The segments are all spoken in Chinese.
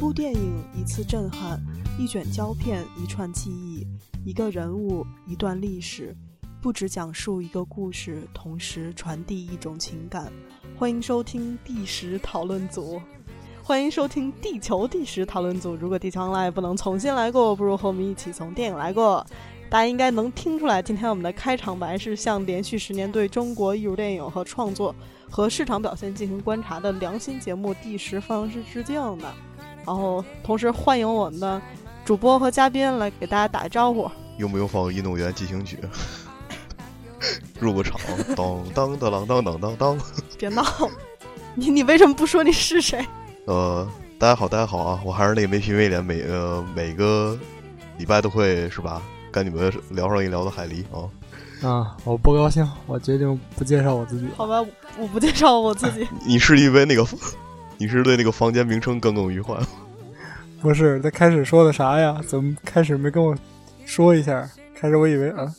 部电影，一次震撼；一卷胶片，一串记忆；一个人物，一段历史。不只讲述一个故事，同时传递一种情感。欢迎收听第十讨论组，欢迎收听地球第十讨论组。如果地球来不能重新来过，不如和我们一起从电影来过。大家应该能听出来，今天我们的开场白是向连续十年对中国艺术电影和创作和市场表现进行观察的良心节目《第十方式致敬的。然后，同时欢迎我们的主播和嘉宾来给大家打个招呼。用不用放《运动员进行曲》？入个场，当当当当当当当！别闹！你你为什么不说你是谁？呃，大家好，大家好啊！我还是那个没皮没脸，每呃每个礼拜都会是吧？跟你们聊上一聊的海狸啊！啊，我不高兴，我决定不介绍我自己。好吧，我不介绍我自己。你是因为那个，你是对那个房间名称耿耿于怀吗？不是，他开始说的啥呀？怎么开始没跟我说一下？开始我以为啊，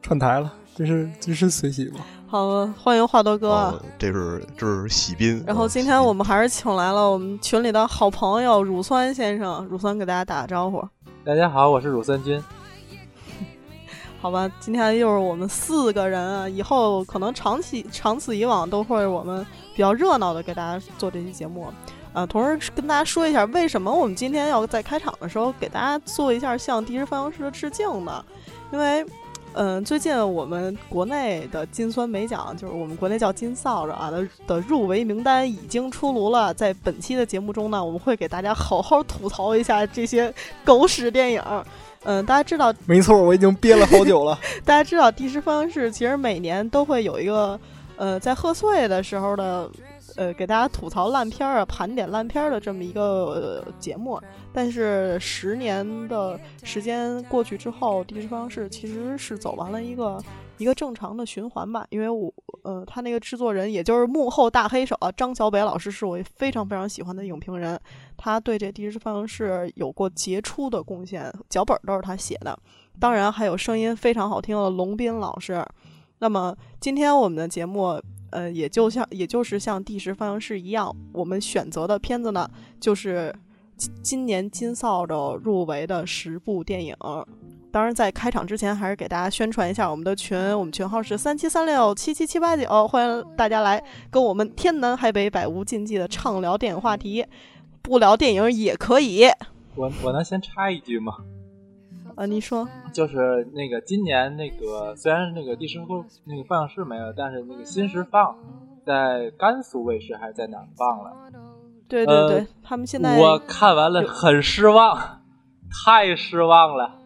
串台了，这是这是随喜吗？好，欢迎华多哥。这是这是喜宾。然后今天我们还是请来了我们群里的好朋友乳酸先生，乳酸给大家打个招呼。大家好，我是乳酸君。好吧，今天又是我们四个人啊，以后可能长期长此以往都会我们比较热闹的给大家做这期节目，啊，同时跟大家说一下，为什么我们今天要在开场的时候给大家做一下向第十方式的致敬呢？因为，嗯，最近我们国内的金酸梅奖，就是我们国内叫金扫帚啊的的入围名单已经出炉了，在本期的节目中呢，我们会给大家好好吐槽一下这些狗屎电影。嗯，大家知道，没错，我已经憋了好久了。大家知道，第十方式其实每年都会有一个，呃，在贺岁的时候的，呃，给大家吐槽烂片儿啊，盘点烂片儿的这么一个节目。但是十年的时间过去之后，第十方式其实是走完了一个。一个正常的循环吧，因为我呃，他那个制作人，也就是幕后大黑手啊，张小北老师是我非常非常喜欢的影评人，他对这《第十方程式》有过杰出的贡献，脚本都是他写的，当然还有声音非常好听的龙斌老师。那么今天我们的节目，呃，也就像也就是像《第十方程式》一样，我们选择的片子呢，就是今年金扫帚入围的十部电影。当然，在开场之前，还是给大家宣传一下我们的群，我们群号是三七三六七七七八九，欢迎大家来跟我们天南海北百无禁忌的畅聊电影话题，不聊电影也可以。我我能先插一句吗？啊，你说，就是那个今年那个虽然那个第十部那个放映室没了，但是那个新时放在甘肃卫视还是在哪放了？对对对，他们现在我看完了很失望，太失望了。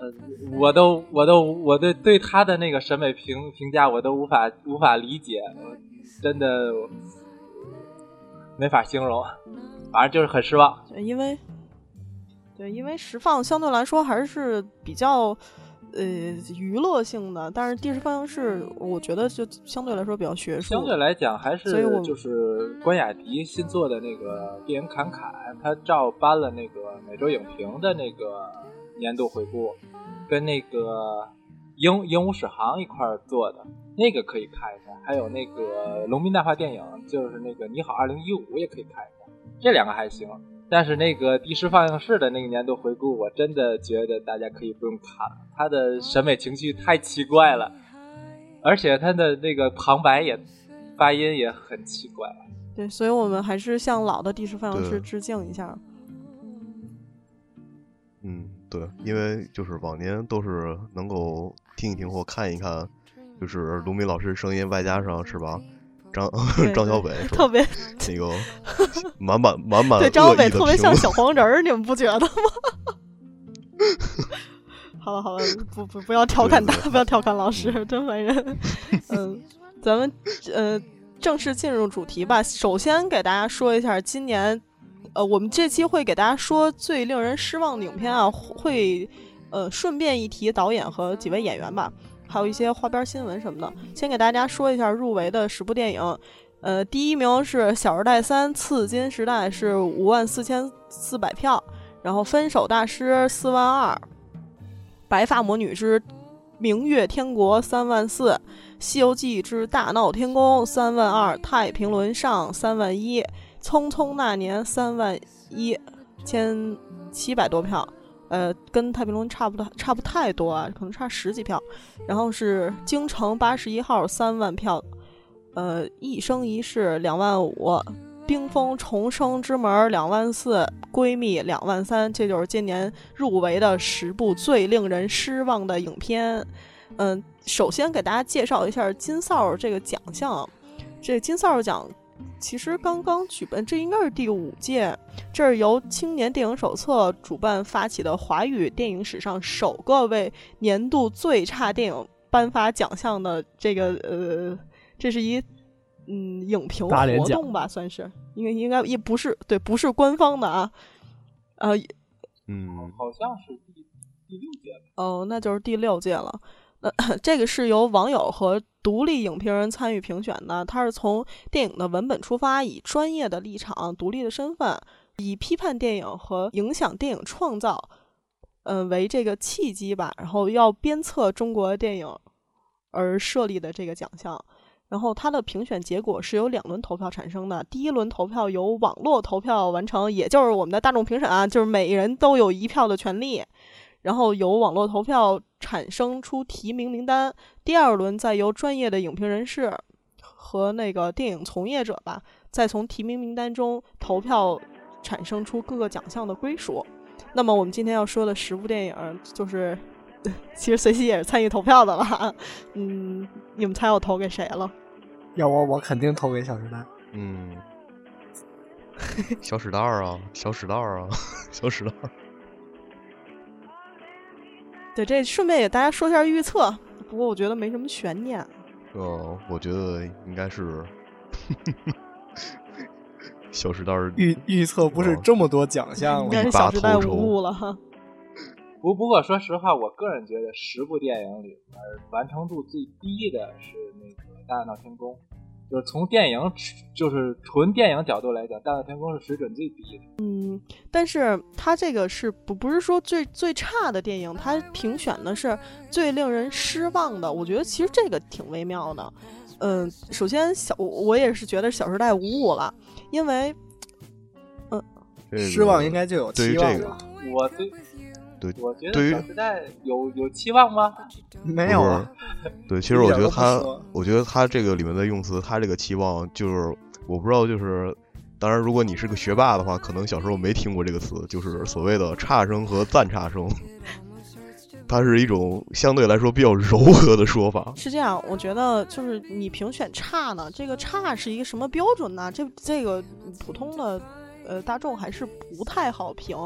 呃我都，我都，我对对他的那个审美评评价，我都无法无法理解，真的没法形容，反正就是很失望。因为，对，因为实放相对来说还是比较呃娱乐性的，但是电视放映室我觉得就相对来说比较学术。相对来讲，还是就是关雅迪新做的那个电影侃侃，他照搬了那个每周影评的那个年度回顾。跟那个鹦鹦鹉史航一块儿做的那个可以看一下，还有那个农民大话电影，就是那个你好二零一五也可以看一下，这两个还行。但是那个第十放映室的那个年度回顾，我真的觉得大家可以不用看了，他的审美情绪太奇怪了，而且他的那个旁白也发音也很奇怪。对，所以我们还是向老的第十放映室致敬一下。嗯。对，因为就是往年都是能够听一听或看一看，就是卢米老师声音，外加上是吧？张 张小北特别那个满满 满满对张小北特别像小黄人儿，你们不觉得吗？好了好了，不不不要调侃他，不要调侃老师，真烦人。嗯，咱们呃正式进入主题吧。首先给大家说一下今年。呃，我们这期会给大家说最令人失望的影片啊，会呃顺便一提导演和几位演员吧，还有一些花边新闻什么的。先给大家说一下入围的十部电影，呃，第一名是《小时代三：刺金时代》，是五万四千四百票；然后《分手大师》四万二，《白发魔女之明月天国》三万四，《西游记之大闹天宫》三万二，《太平轮上》三万一。匆匆那年》三万一千七百多票，呃，跟《太平轮》差不多，差不太多啊，可能差十几票。然后是《京城八十一号》三万票，呃，《一生一世》两万五，《冰封重生之门》两万四，《闺蜜》两万三。这就是今年入围的十部最令人失望的影片。嗯，首先给大家介绍一下金扫帚这个奖项。这金扫帚奖其实刚刚举办，这应该是第五届。这是由青年电影手册主办发起的华语电影史上首个为年度最差电影颁发奖项的这个呃，这是一嗯影评活动吧，算是应该应该也不是对，不是官方的啊。呃，嗯，好像是第第六届哦，那就是第六届了。呃，这个是由网友和独立影评人参与评选的。他是从电影的文本出发，以专业的立场、独立的身份，以批判电影和影响电影创造，呃为这个契机吧，然后要鞭策中国电影而设立的这个奖项。然后它的评选结果是由两轮投票产生的。第一轮投票由网络投票完成，也就是我们的大众评审啊，就是每人都有一票的权利。然后由网络投票产生出提名名单，第二轮再由专业的影评人士和那个电影从业者吧，再从提名名单中投票产生出各个奖项的归属。那么我们今天要说的十部电影，就是 其实随机也是参与投票的了。嗯，你们猜我投给谁了？要我，我肯定投给《小时代》。嗯，小史袋啊，小史袋啊，小史袋。对，这顺便给大家说一下预测。不过我觉得没什么悬念。呃，我觉得应该是《小时代》预预测不是这么多奖项，应该是《小时代》无误了哈。不不过说实话，我个人觉得十部电影里面完成度最低的是那个《大闹天宫》。就是从电影，就是纯电影角度来讲，《大闹天宫》是水准最低的。嗯，但是它这个是不不是说最最差的电影，它评选的是最令人失望的。我觉得其实这个挺微妙的。嗯，首先小我也是觉得《小时代》无误了，因为嗯，失望应该就有期望了。我对。对，我觉得《小时代》有有期望吗？没有。对，其实我觉得他，我觉得他这个里面的用词，他这个期望就是，我不知道，就是，当然，如果你是个学霸的话，可能小时候没听过这个词，就是所谓的差生和赞差生，它是一种相对来说比较柔和的说法。是这样，我觉得就是你评选差呢，这个差是一个什么标准呢？这这个普通的呃大众还是不太好评。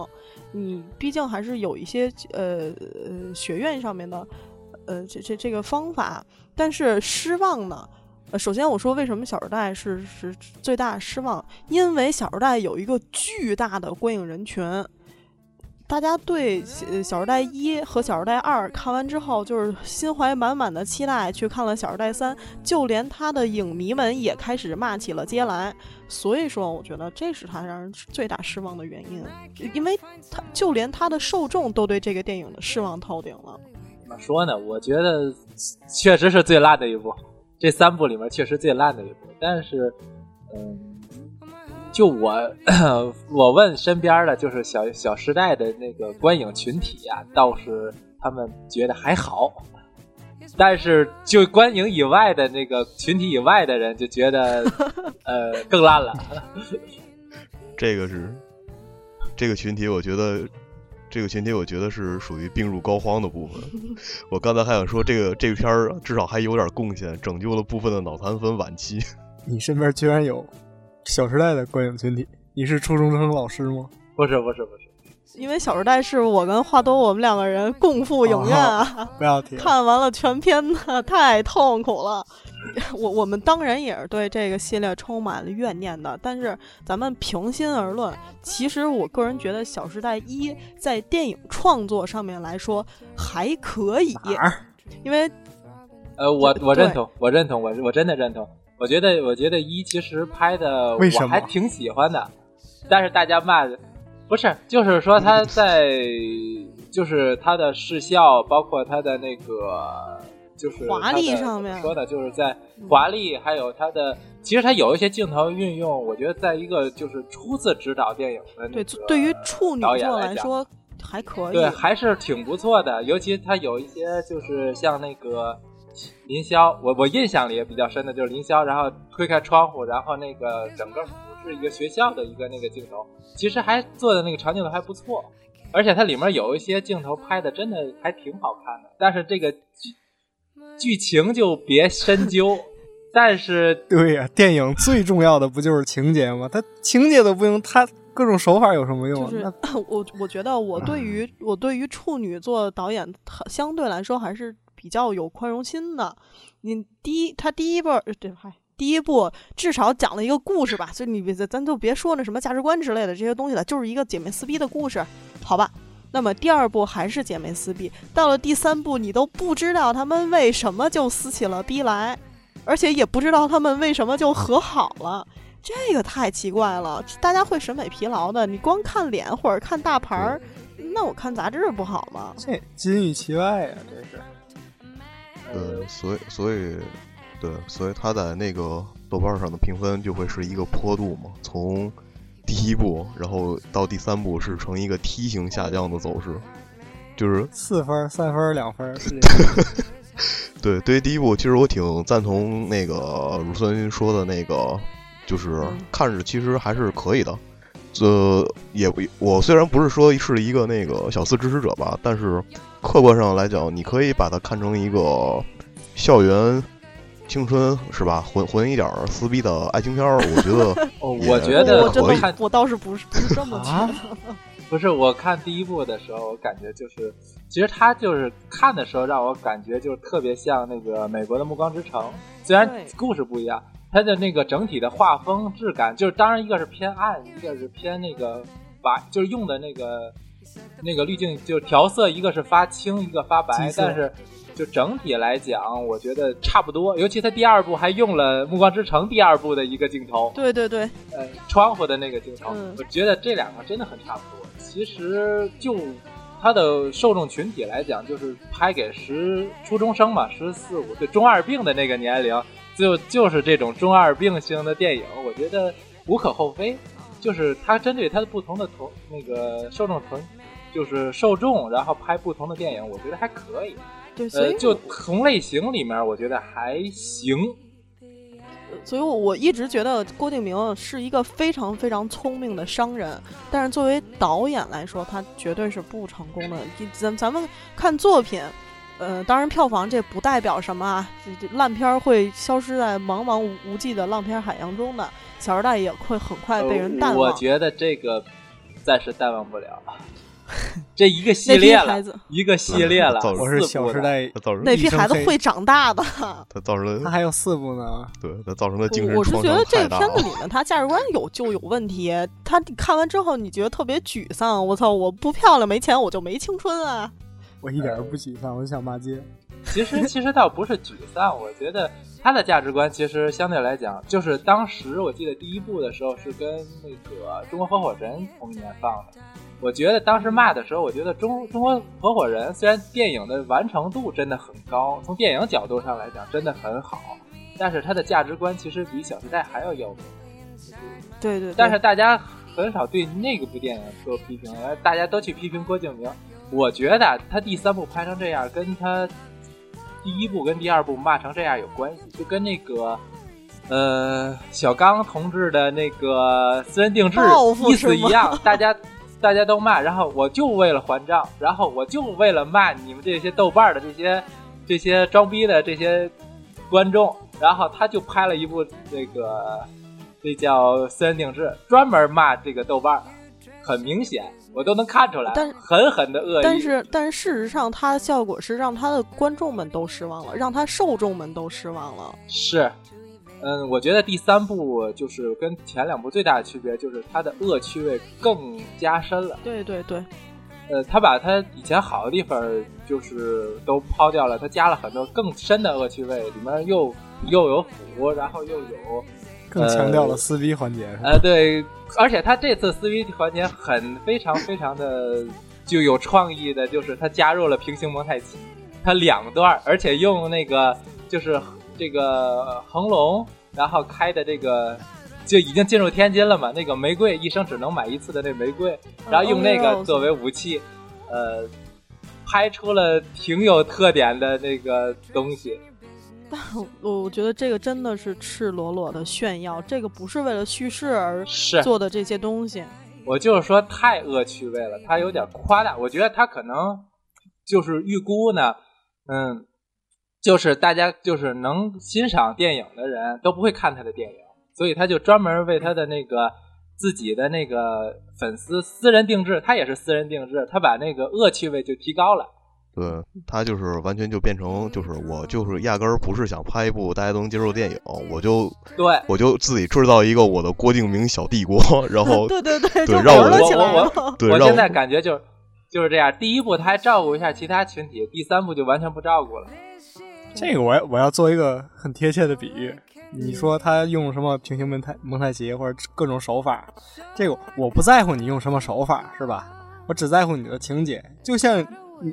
你毕竟还是有一些呃呃学院上面的呃这这这个方法，但是失望呢？呃，首先我说为什么《小时代》是是最大失望，因为《小时代》有一个巨大的观影人群。大家对《小时代一》和《小时代二》看完之后，就是心怀满满的期待去看了《小时代三》，就连他的影迷们也开始骂起了街来。所以说，我觉得这是他让人最大失望的原因，因为他就连他的受众都对这个电影的失望透顶了。怎么说呢？我觉得确实是最烂的一部，这三部里面确实最烂的一部。但是，嗯。就我，我问身边的，就是小小时代的那个观影群体呀，倒是他们觉得还好，但是就观影以外的那个群体以外的人就觉得，呃，更烂了。这个是这个群体，我觉得这个群体，我觉得是属于病入膏肓的部分。我刚才还想说，这个这片儿至少还有点贡献，拯救了部分的脑残粉晚期。你身边居然有。小时代的观影群体，你是初中生老师吗？不是，不是，不是。因为小时代是我跟华多我们两个人共赴影院啊，不要提。看完了全片呢，太痛苦了。我我们当然也是对这个系列充满了怨念的。但是咱们平心而论，其实我个人觉得《小时代一》在电影创作上面来说还可以。因为，呃，我我认同，我认同，我我真的认同。我觉得，我觉得一其实拍的我还挺喜欢的，但是大家骂，不是，就是说他在，就是他的视效，包括他的那个就是华丽上面说的，就是在华丽，还有他的，其实他有一些镜头运用，我觉得在一个就是初次指导电影的对，对于处女座来说还可以，对，还是挺不错的。尤其他有一些就是像那个林霄，我我印象里也比较深的就是林霄，然后推开窗户，然后那个整个俯视一个学校的一个那个镜头，其实还做的那个长镜头还不错。而且它里面有一些镜头拍的真的还挺好看的，但是这个剧剧情就别深究。但是，对呀，电影最重要的不就是情节吗？它情节都不用，它各种手法有什么用？就是我我觉得我对于我对于处女座导演相对来说还是比较有宽容心的。你第一，他第一部对吧。第一部至少讲了一个故事吧，所以你别咱就别说那什么价值观之类的这些东西了，就是一个姐妹撕逼的故事，好吧？那么第二部还是姐妹撕逼，到了第三部你都不知道他们为什么就撕起了逼来，而且也不知道他们为什么就和好了，这个太奇怪了，大家会审美疲劳的。你光看脸或者看大牌儿，那我看杂志不好吗？这金玉其外呀，这是。呃，所以所以。对，所以他在那个豆瓣上的评分就会是一个坡度嘛，从第一部，然后到第三部是呈一个梯形下降的走势，就是四分、三分、两分。对，对于第一部，其实我挺赞同那个乳酸说的那个，就是看着其实还是可以的。这也不，我虽然不是说是一个那个小四支持者吧，但是客观上来讲，你可以把它看成一个校园。青春是吧？混混一点撕逼的爱情片儿，我觉得 哦，我觉得我真的看，我倒是不是不是这么觉得。不是，我看第一部的时候，我感觉就是，其实他就是看的时候让我感觉就是特别像那个美国的《暮光之城》，虽然故事不一样，它的那个整体的画风质感，就是当然一个是偏暗，一个是偏那个白，就是用的那个那个滤镜就调色，一个是发青，一个发白，但是。就整体来讲，我觉得差不多。尤其他第二部还用了《暮光之城》第二部的一个镜头，对对对，呃，窗户的那个镜头，我觉得这两个真的很差不多。其实就它的受众群体来讲，就是拍给十初中生嘛，十四五岁中二病的那个年龄，就就是这种中二病型的电影，我觉得无可厚非。就是他针对他的不同的同那个受众群，就是受众，然后拍不同的电影，我觉得还可以。对，所以就同类型里面，我觉得还行。所以我一直觉得郭敬明是一个非常非常聪明的商人，但是作为导演来说，他绝对是不成功的。咱咱们看作品，呃，当然票房这不代表什么啊，这这烂片会消失在茫茫无际的烂片海洋中的，《小时代》也会很快被人淡忘。我觉得这个暂时淡忘不了。这一个系列了，一个系列了。我是小时代，那批孩子会长大的。他造成了，他还有四部呢。对他造成了精神我是觉得这个片子里面他价值观有就有问题。他看完之后你觉得特别沮丧。我操！我不漂亮没钱我就没青春啊！我一点都不沮丧，我就想骂街。其实其实倒不是沮丧，我觉得他的价值观其实相对来讲，就是当时我记得第一部的时候是跟那个《中国合伙人》同一年放的。我觉得当时骂的时候，我觉得中中国合伙人虽然电影的完成度真的很高，从电影角度上来讲真的很好，但是他的价值观其实比《小时代》还要要。对对。但是大家很少对那个部电影做批评，大家都去批评郭敬明。我觉得他第三部拍成这样，跟他第一部跟第二部骂成这样有关系，就跟那个呃小刚同志的那个私人定制意思一样，大家。大家都骂，然后我就为了还账，然后我就为了骂你们这些豆瓣的这些这些装逼的这些观众，然后他就拍了一部这个这叫私人定制，专门骂这个豆瓣，很明显我都能看出来，但狠狠的恶意。但是但是事实上，它的效果是让他的观众们都失望了，让他受众们都失望了。是。嗯，我觉得第三部就是跟前两部最大的区别，就是它的恶趣味更加深了。对对对，呃，他把他以前好的地方就是都抛掉了，他加了很多更深的恶趣味，里面又又有腐，然后又有更强调了撕逼环节。呃，对，而且他这次撕逼环节很非常非常的就有创意的，就是他加入了平行蒙太奇。他两段，而且用那个就是这个恒隆，然后开的这个就已经进入天津了嘛，那个玫瑰一生只能买一次的那玫瑰，然后用那个作为武器，呃，拍出了挺有特点的那个东西。但我觉得这个真的是赤裸裸的炫耀，这个不是为了叙事而做的这些东西。我就是说太恶趣味了，他有点夸大。我觉得他可能就是预估呢，嗯，就是大家就是能欣赏电影的人都不会看他的电影，所以他就专门为他的那个自己的那个粉丝私人定制，他也是私人定制，他把那个恶趣味就提高了。对他就是完全就变成就是我就是压根儿不是想拍一部大家都能接受的电影，我就对我就自己制造一个我的郭敬明小帝国，然后 对对对，对让我我对我现在感觉就就是这样，第一部他还照顾一下其他群体，第三部就完全不照顾了。这个我我要做一个很贴切的比喻，你说他用什么平行蒙太蒙太奇或者各种手法，这个我不在乎你用什么手法是吧？我只在乎你的情节，就像。你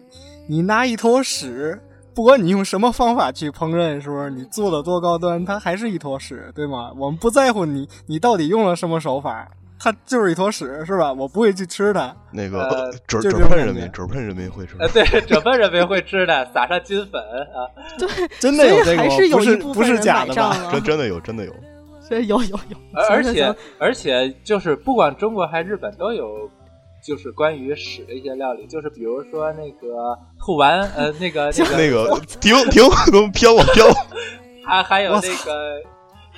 你拿一坨屎，不管你用什么方法去烹饪，是不是你做的多高端，它还是一坨屎，对吗？我们不在乎你你到底用了什么手法，它就是一坨屎，是吧？我不会去吃它。那个折折喷人民，折喷人民会吃。呃，对，折喷人民会吃的，撒上金粉啊。对，真的有这个，不是不是假的吧？真真的有，真的有。所以有有有，而且而且就是不管中国还是日本都有。就是关于屎的一些料理，就是比如说那个吐完，呃，那个 那个那个 停停，都飘了飘 了。还还有那个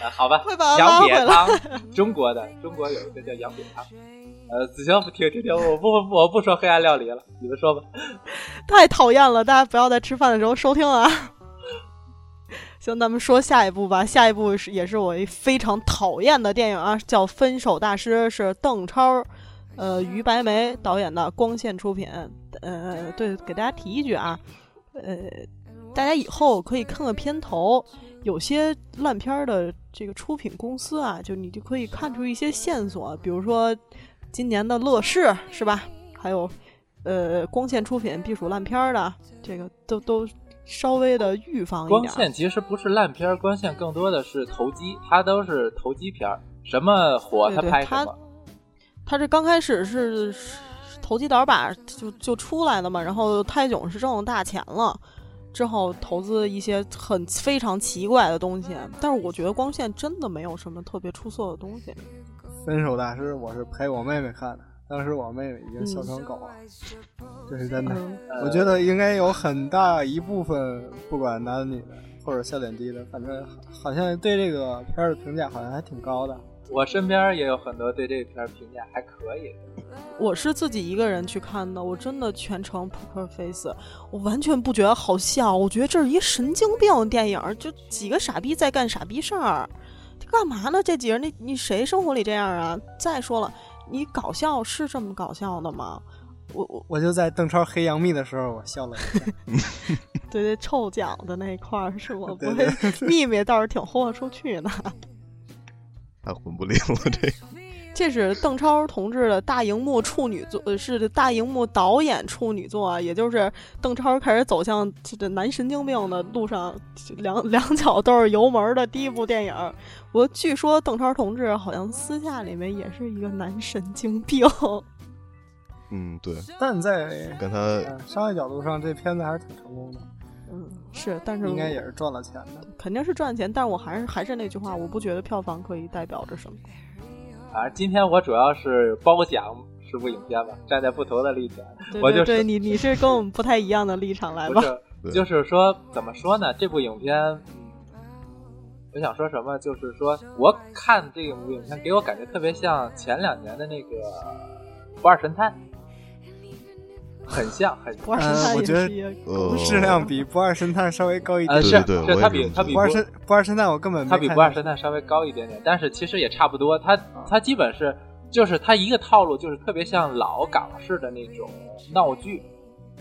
呃，好吧，羊瘪汤，中国的，中国有一个叫羊瘪汤。呃，子晴，停停停，我不我不说黑暗料理了，你们说吧。太讨厌了，大家不要在吃饭的时候收听啊。行，咱们说下一部吧。下一部是也是我非常讨厌的电影啊，叫《分手大师》，是邓超。呃，于白梅导演的光线出品。呃，对，给大家提一句啊，呃，大家以后可以看看片头，有些烂片的这个出品公司啊，就你就可以看出一些线索，比如说今年的乐视是吧？还有呃，光线出品必属烂片的，这个都都稍微的预防一点。光线其实不是烂片，光线更多的是投机，它都是投机片儿，什么火它拍什么。他这刚开始是投机倒把就就出来的嘛，然后泰囧是挣了大钱了，之后投资一些很非常奇怪的东西，但是我觉得光线真的没有什么特别出色的东西。分手大师，我是陪我妹妹看的，当时我妹妹已经笑成狗了，这是真的。我觉得应该有很大一部分，不管男的女的或者笑点低的，反正好像对这个片儿的评价好像还挺高的。我身边也有很多对这片评价还可以。我是自己一个人去看的，我真的全程扑克 face，我完全不觉得好笑。我觉得这是一神经病电影，就几个傻逼在干傻逼事儿，干嘛呢？这几人，你你谁生活里这样啊？再说了，你搞笑是这么搞笑的吗？我我我就在邓超黑杨幂的时候，我笑了。对对，臭脚的那块儿是我不会，秘密倒是挺豁出去的。太混不吝了，这个。这是邓超同志的大荧幕处女作，呃，是大荧幕导演处女作啊，也就是邓超开始走向这个男神经病的路上，两两脚都是油门的第一部电影。我据说邓超同志好像私下里面也是一个男神经病。嗯，对。但在跟他商业角度上，这片子还是挺成功的。嗯，是，但是应该也是赚了钱的，肯定是赚钱。但是我还是还是那句话，我不觉得票房可以代表着什么。啊今天我主要是褒奖这部影片吧，站在不同的立场，我就对你你是跟我们不太一样的立场来吧。就是说，怎么说呢？这部影片，我想说什么？就是说我看这部影片，给我感觉特别像前两年的那个《不二神探》。很像，很。不二神探我觉得质量比不二神探稍微高一点。是是，他比他比不二神不二神探我根本他比不二神探稍微高一点点，但是其实也差不多。他他基本是就是他一个套路，就是特别像老港式的那种闹剧。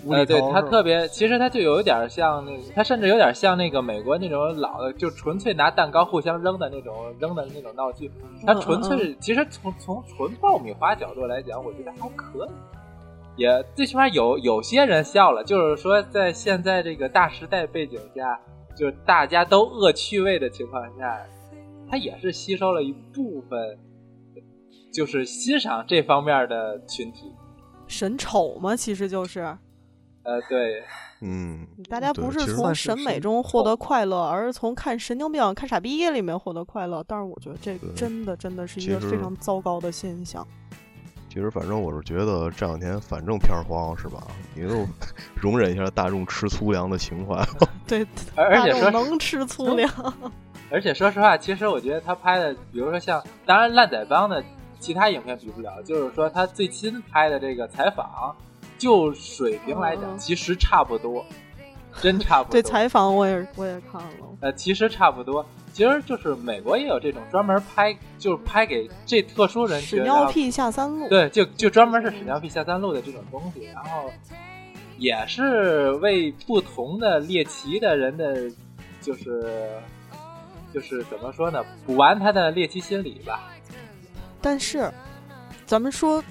呃，对他特别，其实他就有一点像那，他甚至有点像那个美国那种老的，就纯粹拿蛋糕互相扔的那种扔的那种闹剧。他纯粹其实从从纯爆米花角度来讲，我觉得还可以。也最起码有有些人笑了，就是说在现在这个大时代背景下，就是大家都恶趣味的情况下，他也是吸收了一部分，就是欣赏这方面的群体。审丑嘛，其实就是，呃，对，嗯，大家不是从审美中获得快乐，而是从看神经病、看傻逼里面获得快乐。但是我觉得这个真的真的是一个非常糟糕的现象。其实，反正我是觉得这两天反正片荒是吧？你就 容忍一下大众吃粗粮的情怀。对，而且说能吃粗粮。而且说实话，其实我觉得他拍的，比如说像，当然烂仔帮的其他影片比不了，就是说他最新拍的这个采访，就水平来讲，其实差不多，真差不多。对采访我也我也看了。呃，其实差不多。其实就是美国也有这种专门拍，就是拍给这特殊人群，屎尿屁下三路。对，就就专门是屎尿屁下三路的这种东西，然后也是为不同的猎奇的人的，就是就是怎么说呢，补完他的猎奇心理吧。但是咱们说，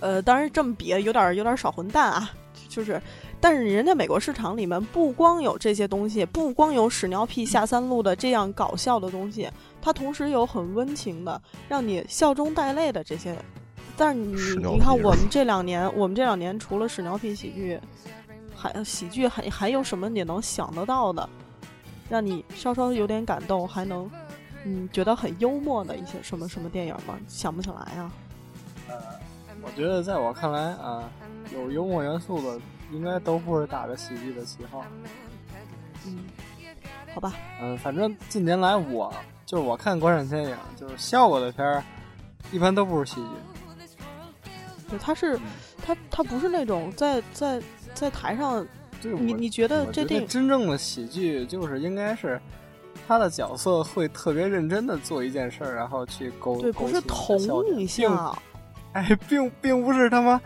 呃，当然这么比有点有点少混蛋啊，就是。但是人家美国市场里面不光有这些东西，不光有屎尿屁下三路的这样搞笑的东西，它同时有很温情的，让你笑中带泪的这些。但是你你看，我们这两年，我们这两年除了屎尿屁喜剧，还喜剧还还有什么你能想得到的，让你稍稍有点感动，还能嗯觉得很幽默的一些什么什么电影吗？想不起来啊。呃，我觉得在我看来啊，有幽默元素的。应该都不是打着喜剧的旗号，嗯，好吧，嗯，反正近年来我就是我看国产电影，就是笑过的片儿，一般都不是喜剧。对，他是他他不是那种在在在台上，你你觉得这电影真正的喜剧就是应该是他的角色会特别认真的做一件事儿，然后去勾对，不是捅你一下，哎，并并不是他妈。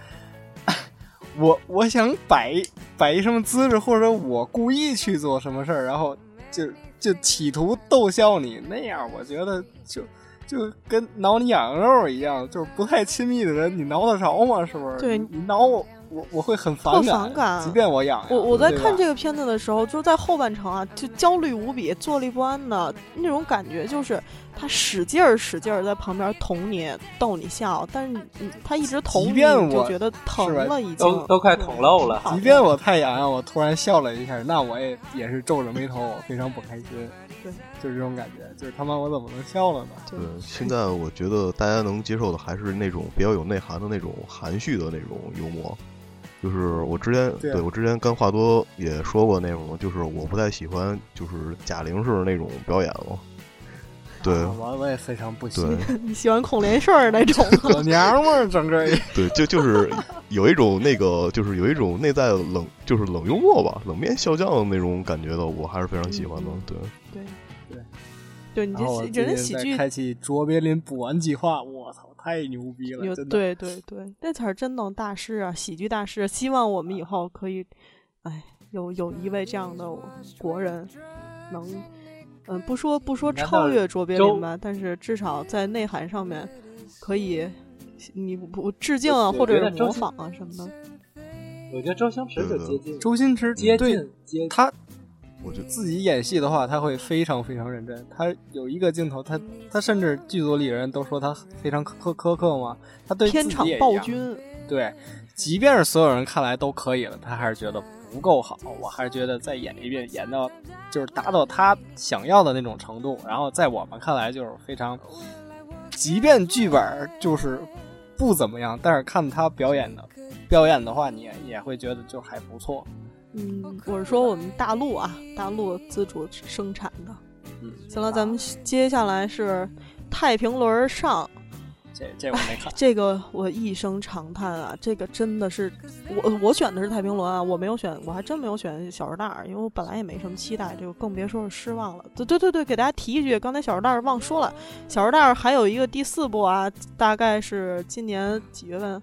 我我想摆摆一什么姿势，或者我故意去做什么事儿，然后就就企图逗笑你，那样我觉得就就跟挠你痒痒肉一样，就是不太亲密的人，你挠得着吗？是不是？对你挠我。我我会很反感，即便我养。我我在看这个片子的时候，就在后半程啊，就焦虑无比、坐立不安的那种感觉，就是他使劲儿使劲儿在旁边捅你、逗你笑，但是他一直捅你，就觉得疼了，已经都都快捅漏了。即便我太痒痒，我突然笑了一下，那我也也是皱着眉头，非常不开心。对，就是这种感觉，就是他妈我怎么能笑了呢？对，现在我觉得大家能接受的还是那种比较有内涵的那种含蓄的那种幽默。就是我之前对我之前跟华多也说过那种，就是我不太喜欢就是贾玲式的那种表演了。对，我我也非常不喜欢。你喜欢孔连顺那种 老娘们儿整个？对，就就是有一种那个，就是有一种内在冷，就是冷幽默吧，冷面笑匠的那种感觉的，我还是非常喜欢的。对，对，对，对你这人喜剧开启卓别林补完计划，我操！太牛逼了！对对对，那才是真能大师啊，喜剧大师。希望我们以后可以，哎，有有一位这样的国人，能，嗯，不说不说超越卓别林吧，但是至少在内涵上面可以，你不致敬啊，或者是模仿啊什么的。我觉得周星驰就接近，周星驰接近接他。我觉得自己演戏的话，他会非常非常认真。他有一个镜头，他他甚至剧组里人都说他非常苛苛刻嘛。他对天场暴君，对，即便是所有人看来都可以了，他还是觉得不够好。我还是觉得再演一遍，演到就是达到他想要的那种程度。然后在我们看来就是非常，即便剧本就是不怎么样，但是看他表演的表演的话，你也会觉得就还不错。嗯，我是说我们大陆啊，大陆自主生产的。嗯，行了，咱们接下来是太平轮上。这这我没看。这个我一声长叹啊，这个真的是我我选的是太平轮啊，我没有选，我还真没有选小时代，因为我本来也没什么期待，就更别说是失望了。对对对对，给大家提一句，刚才小时代忘说了，小时代还有一个第四部啊，大概是今年几月份？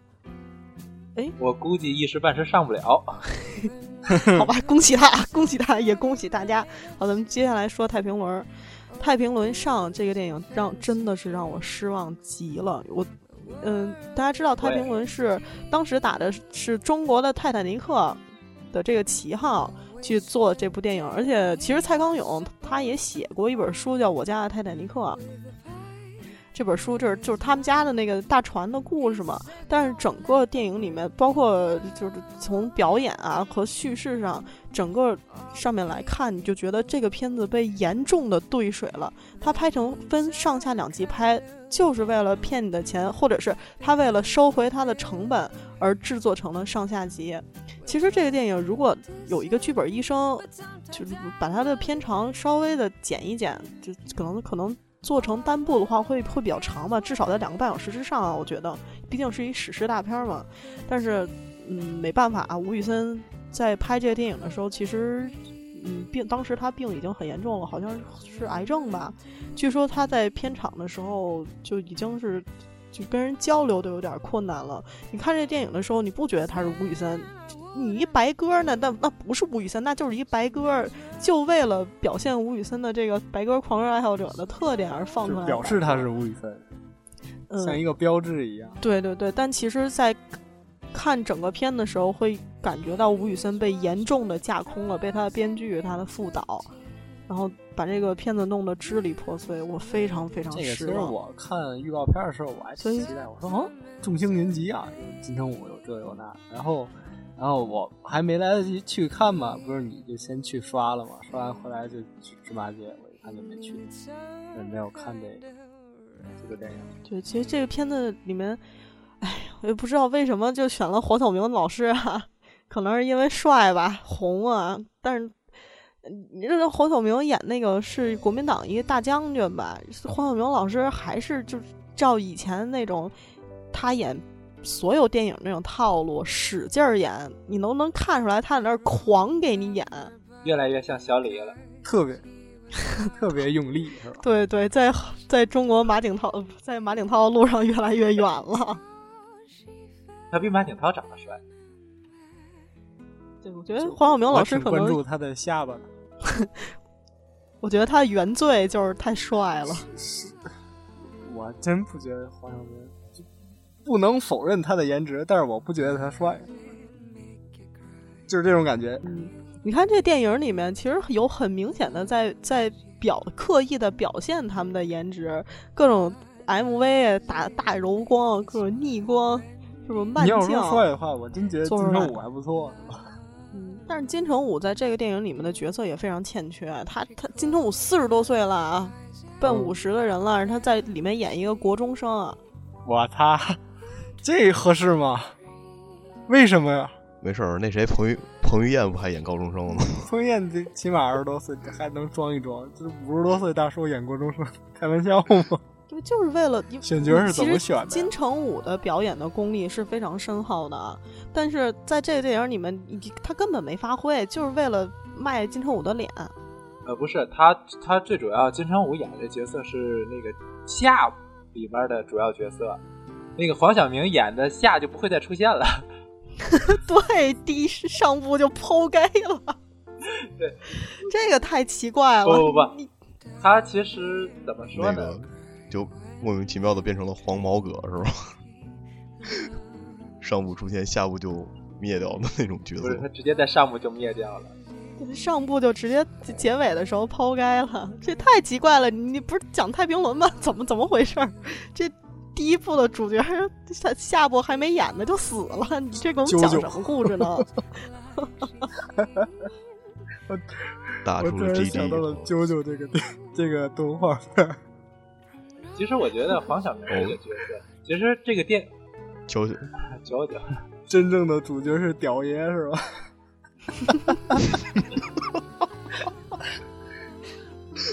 哎，我估计一时半时上不了。好吧，恭喜他，恭喜他，也恭喜大家。好，咱们接下来说《太平轮》。《太平轮上》这个电影让真的是让我失望极了。我嗯，大家知道太平轮是当时打的是中国的泰坦尼克的这个旗号去做这部电影，而且其实蔡康永他也写过一本书叫《我家的泰坦尼克》。这本书就是就是他们家的那个大船的故事嘛，但是整个电影里面，包括就是从表演啊和叙事上，整个上面来看，你就觉得这个片子被严重的兑水了。他拍成分上下两集拍，就是为了骗你的钱，或者是他为了收回他的成本而制作成了上下集。其实这个电影如果有一个剧本医生，就是把它的片长稍微的减一减，就可能可能。做成单部的话会会比较长吧，至少在两个半小时之上啊，我觉得，毕竟是一史诗大片嘛。但是，嗯，没办法啊，吴宇森在拍这个电影的时候，其实，嗯，病当时他病已经很严重了，好像是癌症吧。据说他在片场的时候就已经是就跟人交流都有点困难了。你看这电影的时候，你不觉得他是吴宇森？你一白鸽呢？那那不是吴宇森，那就是一白鸽，就为了表现吴宇森的这个白鸽狂热爱好者的特点而放出来，表示他是吴宇森，像一个标志一样。对对对，但其实，在看整个片的时候，会感觉到吴宇森被严重的架空了，被他的编剧、他的副导，然后把这个片子弄得支离破碎。我非常非常失望。其实我看预告片的时候，我还挺期待，我说哦，众星云集啊，金城武有这有那，然后。然后我还没来得及去看嘛，不是你就先去刷了嘛？刷完回来就去芝麻街，我一看就没去，也没有看这个这个电影。对，其实这个片子里面，哎，我也不知道为什么就选了黄晓明老师啊，可能是因为帅吧，红啊。但是，你这黄晓明演那个是国民党一个大将军吧？黄晓明老师还是就照以前那种他演。所有电影那种套路，使劲儿演，你能不能看出来他在那儿狂给你演？越来越像小李了，特别特别用力，是吧？对对，在在中国马景涛在马景涛的路上越来越远了。他比马景涛长得帅。对，我觉得黄晓明老师可能关注他的下巴。我觉得他原罪就是太帅了。我真不觉得黄晓明。不能否认他的颜值，但是我不觉得他帅，就是这种感觉。嗯，你看这电影里面，其实有很明显的在在表刻意的表现他们的颜值，各种 MV 打大柔光，各种逆光，是不是慢镜？你要说帅的话，我真觉得金城武还不错。嗯，但是金城武在这个电影里面的角色也非常欠缺。他他金城武四十多岁了啊，奔五十的人了，他在里面演一个国中生啊。我他。这合适吗？为什么呀？没事儿，那谁彭于彭于晏不还演高中生吗？彭于晏这起码二十多岁，还能装一装。这五十多岁大叔演高中生，开玩笑吗？对，就是为了选角是怎么选的？金城武的表演的功力是非常深厚的，但是在这个电影里面，他根本没发挥，就是为了卖金城武的脸。呃，不是，他他最主要，金城武演的角色是那个夏里面的主要角色。那个黄晓明演的夏就不会再出现了，对，第一上部就抛开了，对，这个太奇怪了。不不不，他其实怎么说呢？就莫名其妙的变成了黄毛哥，是吧？上部出现，下部就灭掉的那种角色。不是，他直接在上部就灭掉了，上部就直接结尾的时候抛开了，这太奇怪了。你不是讲太平轮吗？怎么怎么回事？这。第一部的主角下下部还没演呢就死了，你这给我们讲什么故事呢？打出了 G D，想到了啾啾这个这个动画。其实我觉得黄晓明这个角色，其实这个电啾啾啾啾，真正的主角是屌爷是吧？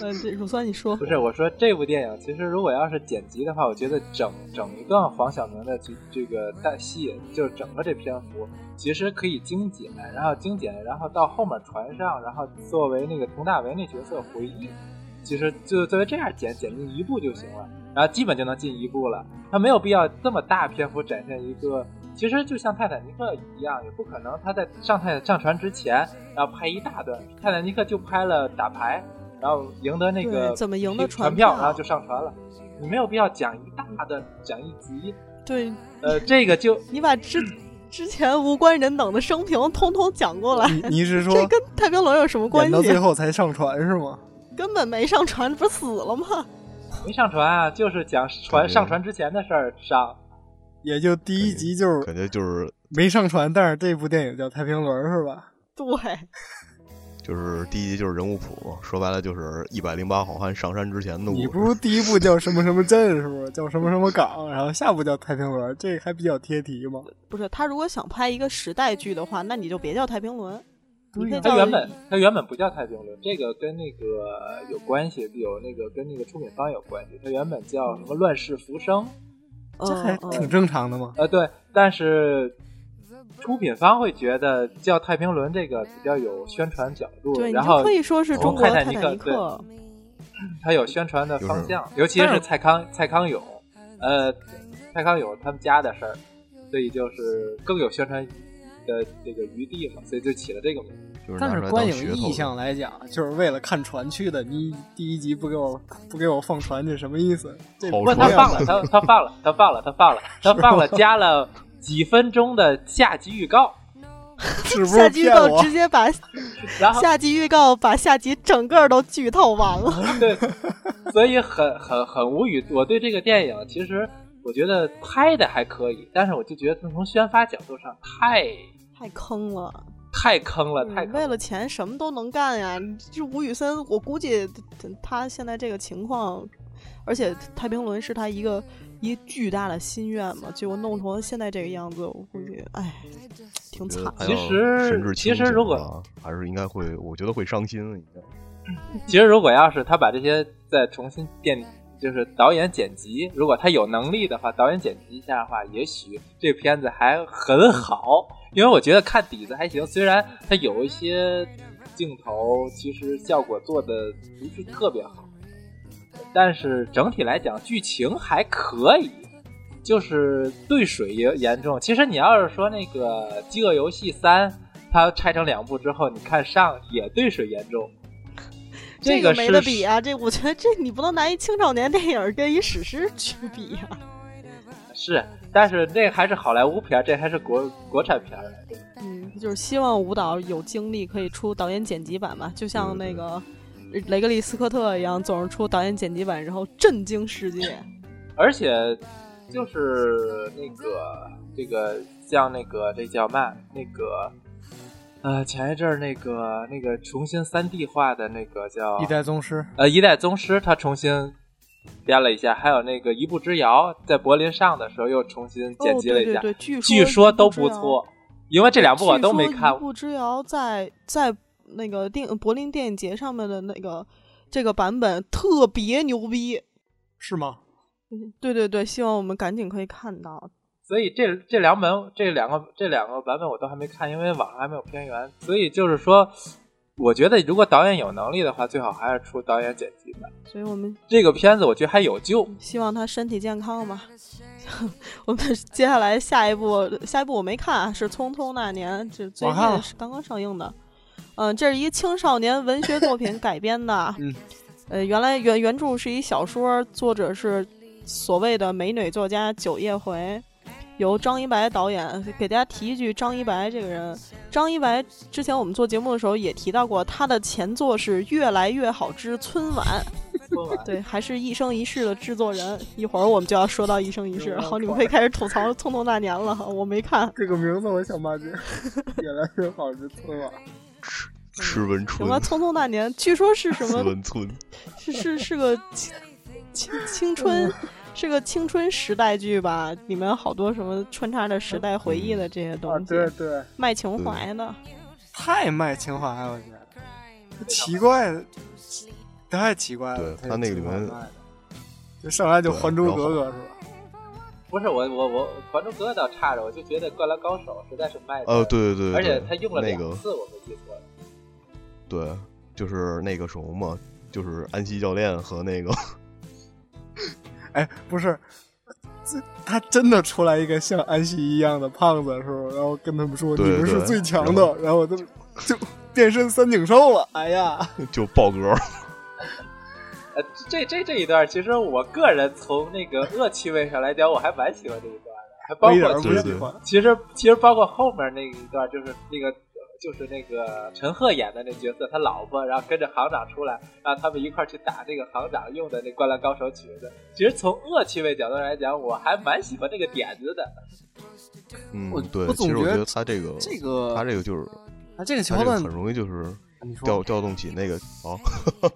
嗯，乳酸，你说不是？我说这部电影其实如果要是剪辑的话，我觉得整整一段黄晓明的这这个带戏，就是整个这篇幅其实可以精简，然后精简，然后到后面传上，然后作为那个佟大为那角色回忆，其实就作为这样剪，剪进一部就行了，然后基本就能进一部了。他没有必要这么大篇幅展现一个，其实就像泰坦尼克一样，也不可能他在上泰上船之前，然后拍一大段。泰坦尼克就拍了打牌。然后赢得那个怎么赢得船票，然后就上船了。你没有必要讲一大的讲一集，对，呃，这个就你把之 之前无关人等的生平通通讲过来。你是说这跟太平轮有什么关系？到最后才上船是吗？根本没上船，不是死了吗？没上船啊，就是讲船上船之前的事儿上。也就第一集就是感觉就是没上船，但是这部电影叫《太平轮》是吧？对。就是第一集就是人物谱，说白了就是一百零八好汉上山之前的。你不是第一部叫什么什么镇是不是？叫什么什么港，然后下部叫太平轮，这还比较贴题吗？不是，他如果想拍一个时代剧的话，那你就别叫太平轮。他原本他原本不叫太平轮，这个跟那个有关系，有那个跟那个出品方有关系。他原本叫什么乱世浮生，这还挺正常的嘛。呃，对，但是。出品方会觉得叫太平轮这个比较有宣传角度，然后可以说是中国泰坦尼克，它有宣传的方向，尤其是蔡康蔡康永，呃，蔡康永他们家的事儿，所以就是更有宣传的这个余地嘛，所以就起了这个名字。但是观影意向来讲，就是为了看船去的，你第一集不给我不给我放船，这什么意思？不，他放了，他他放了，他放了，他放了，他放了，加了。几分钟的下集预告，下集预告直接把，然后下集预告把下集整个都剧透完了。对，所以很很很无语。我对这个电影其实我觉得拍的还可以，但是我就觉得从宣发角度上太太坑了，太坑了，太为了钱什么都能干呀！这吴宇森，我估计他现在这个情况，而且太平轮是他一个。一巨大的心愿嘛，结果弄成现在这个样子，我估计，哎，挺惨的。其实，其实如果还是应该会，我觉得会伤心。应该。其实，如果要是他把这些再重新电，就是导演剪辑，如果他有能力的话，导演剪辑一下的话，也许这片子还很好。因为我觉得看底子还行，虽然它有一些镜头，其实效果做的不是特别好。但是整体来讲，剧情还可以，就是兑水也严重。其实你要是说那个《饥饿游戏三》，它拆成两部之后，你看上也兑水严重。这个没得比啊！这我觉得这你不能拿一青少年电影跟一史诗去比呀。是，但是那还是好莱坞片，这还是国国产片。嗯，就是希望舞蹈有精力可以出导演剪辑版嘛，就像那个。雷格利·斯科特一样，总是出导演剪辑版，然后震惊世界。而且，就是那个这个像那个这叫嘛？那个呃，前一阵儿那个那个重新三 D 化的那个叫《一代宗师》。呃，《一代宗师》他重新编了一下，还有那个《一步之遥》在柏林上的时候又重新剪辑了一下，据说都不错。因为这两部我都没看。一步之遥在在。那个电柏林电影节上面的那个这个版本特别牛逼，是吗？对对对，希望我们赶紧可以看到。所以这这两本这两个这两个版本我都还没看，因为网上还没有片源。所以就是说，我觉得如果导演有能力的话，最好还是出导演剪辑版。所以我们这个片子我觉得还有救，希望他身体健康吧。我们接下来下一部下一部我没看，是《匆匆那年》，这最近是刚刚上映的。嗯，这是一青少年文学作品改编的。嗯，呃，原来原原著是一小说，作者是所谓的美女作家九叶回，由张一白导演。给大家提一句，张一白这个人，张一白之前我们做节目的时候也提到过，他的前作是《越来越好之春晚》，对，还是一生一世的制作人。一会儿我们就要说到一生一世，好，你们可以开始吐槽《匆匆那年》了。我没看 这个名字，我想骂街，越来越好之春晚。赤温春什么？匆匆那年，据说是什么？文村是是是个青 青青春，是个青春时代剧吧？里面好多什么穿插着时代回忆的这些东西，对对，卖情怀的，太卖情怀了，我觉得奇怪的，太奇怪了。对他那个里面，就上来就《还珠格格》是吧？不是我我我《还珠格格》倒差着，我就觉得《灌篮高手》实在是卖的。呃，对对对，而且他用了两次，我没记错。对，就是那个什么嘛，就是安西教练和那个，哎，不是，这他真的出来一个像安西一样的胖子，是吧？然后跟他们说你们是最强的，然后他们就变身三井寿了。哎呀，就爆格。呃，这这这一段，其实我个人从那个恶趣味上来讲，我还蛮喜欢这一段的。还包括其实其实其实包括后面那一段，就是那个就是那个陈赫演的那角色，他老婆然后跟着行长出来，让他们一块去打那个行长用的那灌篮高手曲子。其实从恶趣味角度来讲，我还蛮喜欢这个点子的。嗯，对，我总觉得其实我觉得他这个这个他这个就是他这个他桥段很容易就是调调动起那个哦，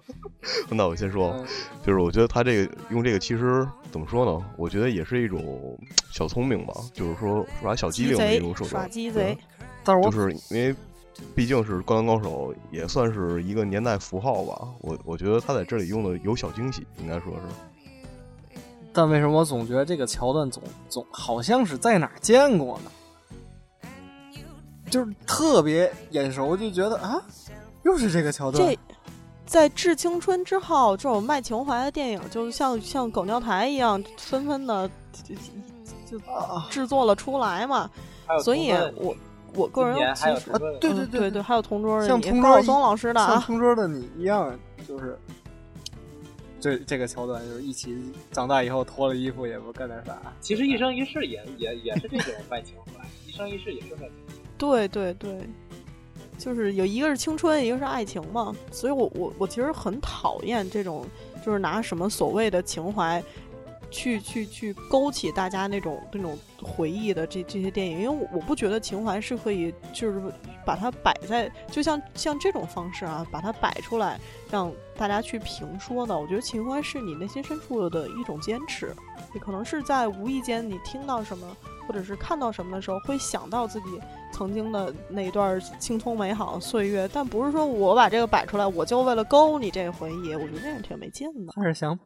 那我先说，嗯就是我觉得他这个用这个其实怎么说呢？我觉得也是一种小聪明吧，就是说耍小机灵的一种手段。耍鸡贼，但是我就是因为毕竟是《灌篮高手》，也算是一个年代符号吧。我我觉得他在这里用的有小惊喜，应该说是。但为什么我总觉得这个桥段总总好像是在哪儿见过呢？就是特别眼熟，就觉得啊，又是这个桥段这。在《致青春》之后，这种卖情怀的电影，就像像狗尿台一样，纷纷的就就啊制作了出来嘛。所以我我个人今年还有其实同桌的对对嗯对对，还有同桌的像同桌一松老师的像啊，同桌的你一样，就是 这这个桥段，就是一起长大以后脱了衣服也不干点啥。其实《一生一世也》也也是这种爱情怀，《一生一世》也是爱情怀。对对对，就是有一个是青春，一个是爱情嘛。所以我我我其实很讨厌这种，就是拿什么所谓的情怀。去去去勾起大家那种那种回忆的这这些电影，因为我不觉得情怀是可以就是把它摆在，就像像这种方式啊，把它摆出来让大家去评说的。我觉得情怀是你内心深处的一种坚持，也可能是在无意间你听到什么或者是看到什么的时候，会想到自己曾经的那一段青葱美好岁月，但不是说我把这个摆出来，我就为了勾你这个回忆，我觉得那样挺没劲的。他是想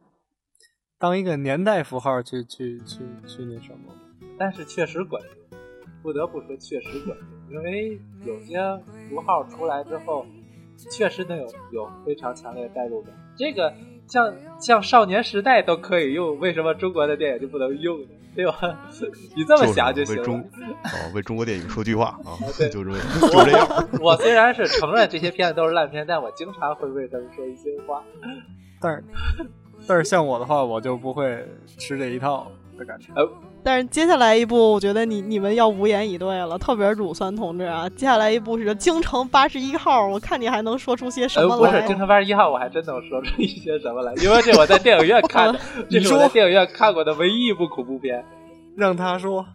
当一个年代符号去去去去那什么。但是确实管用，不得不说确实管用，因为有些符号出来之后，确实能有有非常强烈的代入感。这个像像少年时代都可以用，为什么中国的电影就不能用呢？对吧？你这么想就行了。就是为中啊，为中国电影说句话啊，对就这么就这样。我虽然是承认这些片子都是烂片，但我经常会为他们说一些话。但是但是像我的话，我就不会吃这一套的感觉。呃，但是接下来一部，我觉得你你们要无言以对了，特别是乳酸同志啊。接下来一部是《京城八十一号》，我看你还能说出些什么呃、不是来？《京城八十一号》，我还真能说出一些什么来，因为这我在电影院 看的，这是我在电影院看过的唯一一部恐怖片。让他说。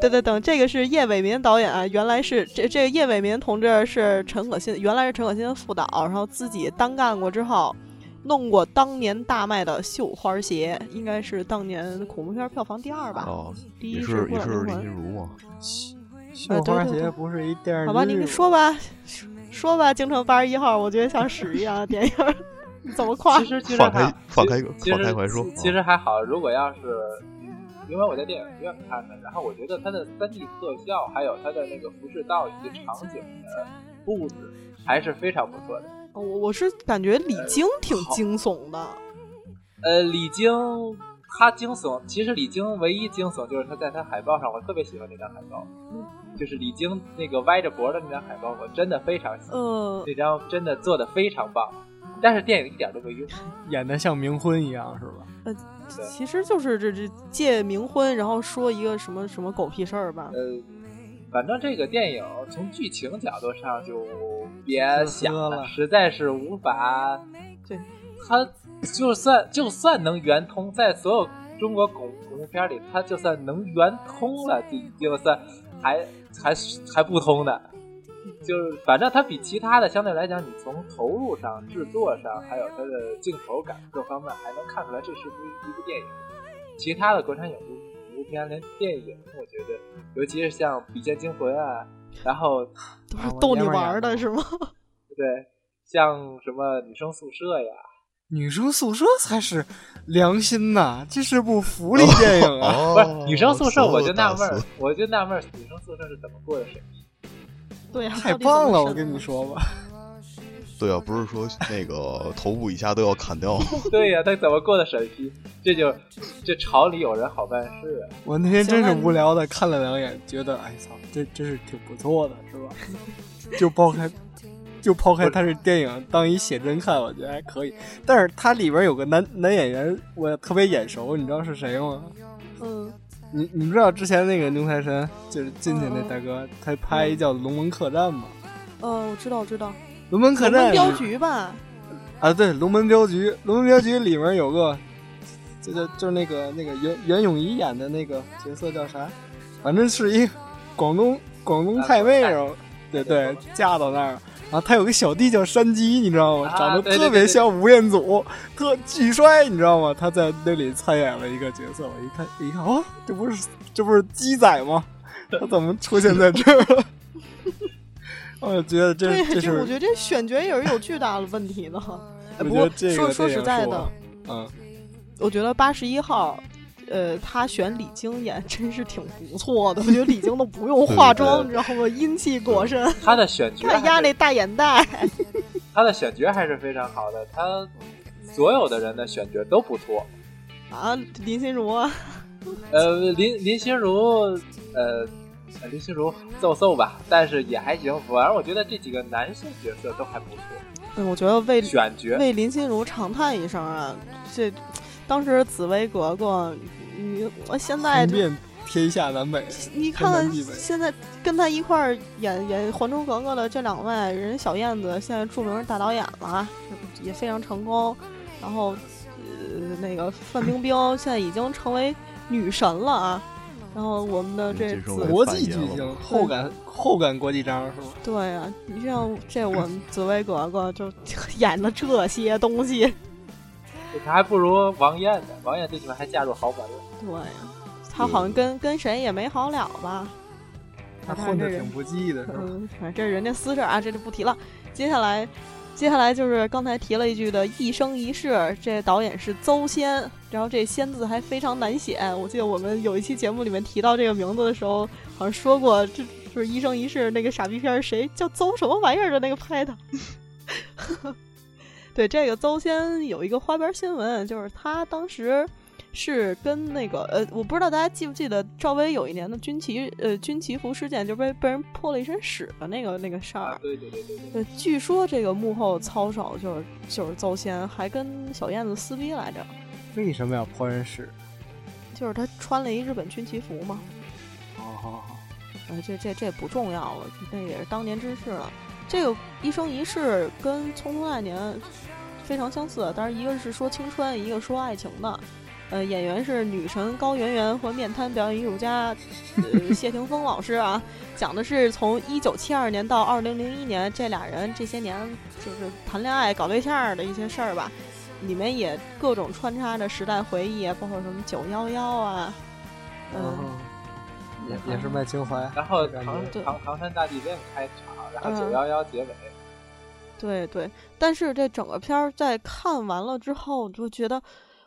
对对，等这个是叶伟民导演啊，原来是这这个叶伟民同志是陈可辛，原来是陈可辛的副导，然后自己单干过之后，弄过当年大卖的《绣花鞋》，应该是当年恐怖片票房第二吧？哦，第一也是《孤也是林心如嘛。绣花鞋不是一电视剧？好吧，你说吧，说吧，《京城八十一号》，我觉得像屎一样的电影，怎么夸？其实其实放开还放开其实放开怀说。其实啊还好，如果要是因为我在电影院看的，然后我觉得它的三 D 特效，还有它的那个服饰道以及场景的布置，还是非常不错的。我我是感觉李菁挺惊悚的。呃，李菁他惊悚，其实李菁唯一惊悚就是他在他海报上，我特别喜欢那张海报，就是李菁那个歪着脖的那张海报，我真的非常喜欢，呃，那张真的做的非常棒，但是电影一点都没用。演的像冥婚一样，是吧？呃，其实就是这这借冥婚，然后说一个什么什么狗屁事儿吧。呃，反正这个电影从剧情角度上就别想呵了实在是无法。这，它就算就算能圆通，在所有中国恐恐怖片里，它就算能圆通了，就就算还还还不通的。就是反正它比其他的相对来讲，你从投入上、制作上，还有它的镜头感各方面，还能看出来这是部一部电影。其他的国产影部恐怖片连电影，我觉得，尤其是像《笔尖惊魂》啊，然后都是逗你玩的是吗？对，像什么女生宿舍呀，女生宿舍才是良心呐，这是部福利电影啊！哦 不是女生宿舍，我就纳闷儿，我就纳闷儿，女生宿舍是怎么过的审批？对呀、太棒了，我跟你说吧，对啊，不是说那个头部以下都要砍掉。对呀、他怎么过的审批？这就这朝里有人好办事啊！我那天真是无聊的看了两眼，觉得哎操，这真是挺不错的，是吧？就抛开就抛开它是电影当一写真看，我觉得还可以。但是它里边有个男男演员，我特别眼熟，你知道是谁吗？嗯，你你知道之前那个牛财神就是进去那大哥，他拍一叫《龙门客栈》吗？嗯，我知道，我知道。龙门客栈镖局吧？啊，对，龙门镖局。龙门镖局里面有个，这个就是那个那个袁袁咏仪演的那个角色叫啥？反正是一广东广东太妹，然后对对，嫁到那儿。然后他有个小弟叫山鸡，你知道吗？长得特别像吴彦祖，特巨帅，你知道吗？他在那里参演了一个角色。我一看，一看，哦，这不是这不是鸡仔吗？他怎么出现在这儿了？我觉得这这是，我觉得这选角也是有巨大的问题的。不过说说实在的，嗯，我觉得八十一号，呃，他选李菁演真是挺不错的。我觉得李菁都不用化妆，你知道吗？英气裹身。他的选角，他压那大眼袋。他的选角还是非常好的，他所有的人的选角都不错。啊，林心如啊。呃，林林心如，呃。林心如揍揍吧，但是也还行。反正我觉得这几个男性角色都还不错。嗯，我觉得为选角为林心如长叹一声啊！这当时紫薇格格，你我现在遍天下南北，你看现在跟他一块儿演演《还珠格格》的这两位，人小燕子现在著名大导演了，也非常成功。然后呃，那个范冰冰现在已经成为女神了啊！然后我们的这国际巨星后感后感国际章是吗？对啊，你像这我们紫薇格格就 演的这些东西，他还不如王艳呢。王艳最起码还嫁入豪门了。对呀，他好像跟跟谁也没好了吧？他混的挺不济的，是吧？嗯，这是人家私事啊，这就不提了。接下来。接下来就是刚才提了一句的《一生一世》，这导演是邹仙，然后这“仙”字还非常难写。我记得我们有一期节目里面提到这个名字的时候，好像说过，这就是《一生一世》那个傻逼片，谁叫邹什么玩意儿的那个拍的。对，这个邹仙有一个花边新闻，就是他当时。是跟那个呃，我不知道大家记不记得赵薇有一年的军旗呃军旗服事件，就被被人泼了一身屎的那个那个事儿。对对对对对。据说这个幕后操手就是就是邹仙，还跟小燕子撕逼来着。为什么要泼人屎？就是他穿了一日本军旗服嘛。好好好。呃，这这这不重要了，那也是当年之事了。这个一生一世跟《匆匆那年》非常相似，但是一个是说青春，一个说爱情的。呃，演员是女神高圆圆和面瘫表演艺术家呃 谢霆锋老师啊，讲的是从一九七二年到二零零一年这俩人这些年就是谈恋爱搞对象的一些事儿吧，里面也各种穿插着时代回忆，包括什么九幺幺啊，嗯，也也是卖情怀。然后唐唐唐山大地震开场，然后九幺幺结尾。对对，但是这整个片儿在看完了之后，就觉得。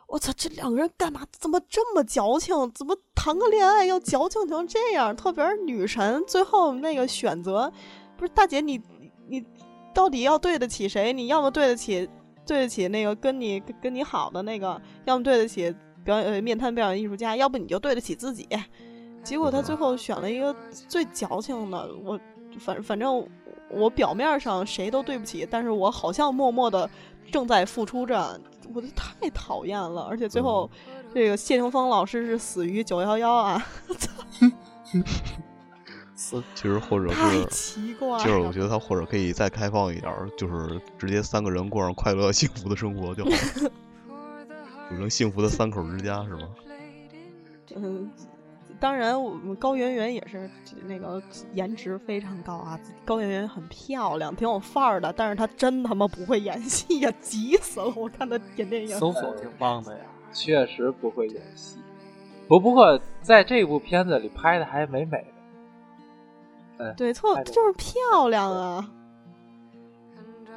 我操，这两个人干嘛？怎么这么矫情？怎么谈个恋爱要矫情成这样？特别是女神最后那个选择，不是大姐，你你到底要对得起谁？你要么对得起对得起那个跟你跟你好的那个，要么对得起表演呃面瘫表演艺术家，要不你就对得起自己。结果他最后选了一个最矫情的，我反反正我表面上谁都对不起，但是我好像默默的正在付出着。我太讨厌了，而且最后这个谢霆锋老师是死于九幺幺啊！死，其实或者是奇怪，就是我觉得他或者可以再开放一点，就是直接三个人过上快乐幸福的生活就好，组成幸福的三口之家是吗？嗯。当然，我们高圆圆也是那个颜值非常高啊。高圆圆很漂亮，挺有范儿的，但是她真他妈不会演戏呀，急死了！我看她演电影，搜索挺棒的呀，确实不会演戏。不不过在这部片子里拍的还美美的，嗯，对，错就是漂亮啊。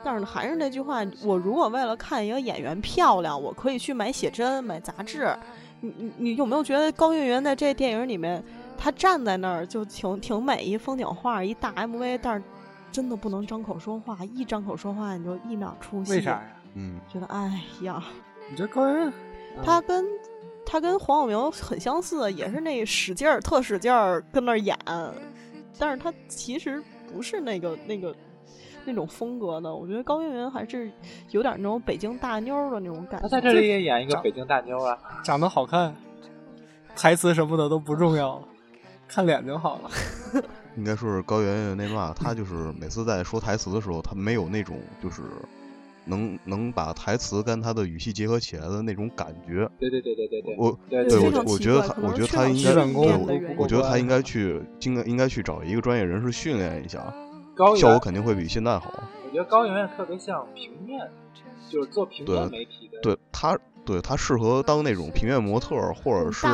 但是还是那句话，我如果为了看一个演员漂亮，我可以去买写真、买杂志。你你你有没有觉得高圆圆在这电影里面，她站在那儿就挺挺美，一风景画，一大 MV，但是真的不能张口说话，一张口说话你就一秒出戏。为啥呀？嗯，觉得哎呀，你这高圆圆，她跟她跟黄晓明很相似，也是那使劲儿，特使劲儿跟那儿演，但是她其实不是那个那个。那种风格的，我觉得高圆圆还是有点那种北京大妞的那种感觉。她在这里也演一个北京大妞啊，长得好看。台词什么的都不重要了，看脸就好了。应该说是高圆圆那嘛，她就是每次在说台词的时候，她没有那种就是能能把台词跟她的语气结合起来的那种感觉。对对对对对对，我对我我觉得她，我觉得她应该，对，我觉得她应该去，应该应该去找一个专业人士训练一下，高效果肯定会比现在好。我觉得高圆圆特别像平面，就是做平面媒体的，对她。对他适合当那种平面模特，或者是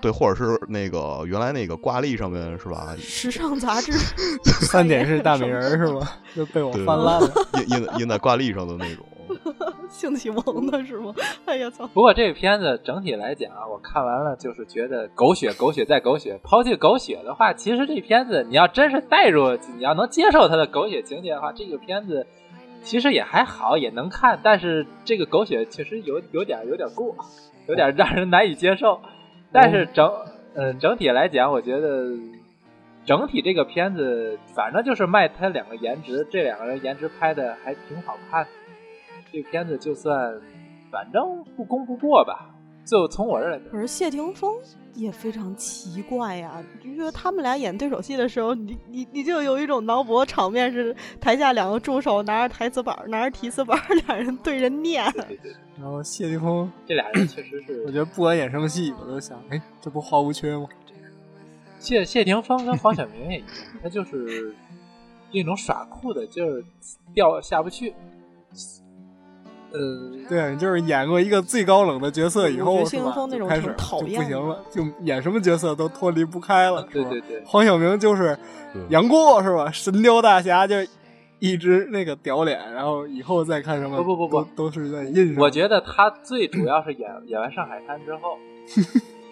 对，或者是那个原来那个挂历上面是吧？时尚杂志 三点式大美人是吗？就被我翻烂了，印印印在挂历上的那种。性启蒙的是吗？哎呀操！不过这个片子整体来讲，我看完了就是觉得狗血，狗血再狗血。抛弃狗血的话，其实这片子你要真是带入，你要能接受它的狗血情节的话，这个片子。其实也还好，也能看，但是这个狗血确实有有点有点过，有点让人难以接受。但是整嗯整体来讲，我觉得整体这个片子反正就是卖他两个颜值，这两个人颜值拍的还挺好看。这片子就算反正不攻不过吧。就从我这儿，可是谢霆锋也非常奇怪呀。就觉得他们俩演对手戏的时候，你你你就有一种脑补场面是台下两个助手拿着台词板，拿着提词板，俩人对着念。对对然后谢霆锋这俩人确实是，我觉得不管演什么戏，我都想，哎，这不花无缺吗？谢谢霆锋跟黄晓明也一样，他就是那种耍酷的，劲儿掉下不去。呃，对，就是演过一个最高冷的角色以后，是吧？开始讨厌，不行了，就演什么角色都脱离不开了。对对对，黄晓明就是杨过是吧？神雕大侠就一直那个屌脸，然后以后再看什么，不不不不，都是在印上。我觉得他最主要是演 演完《上海滩》之后，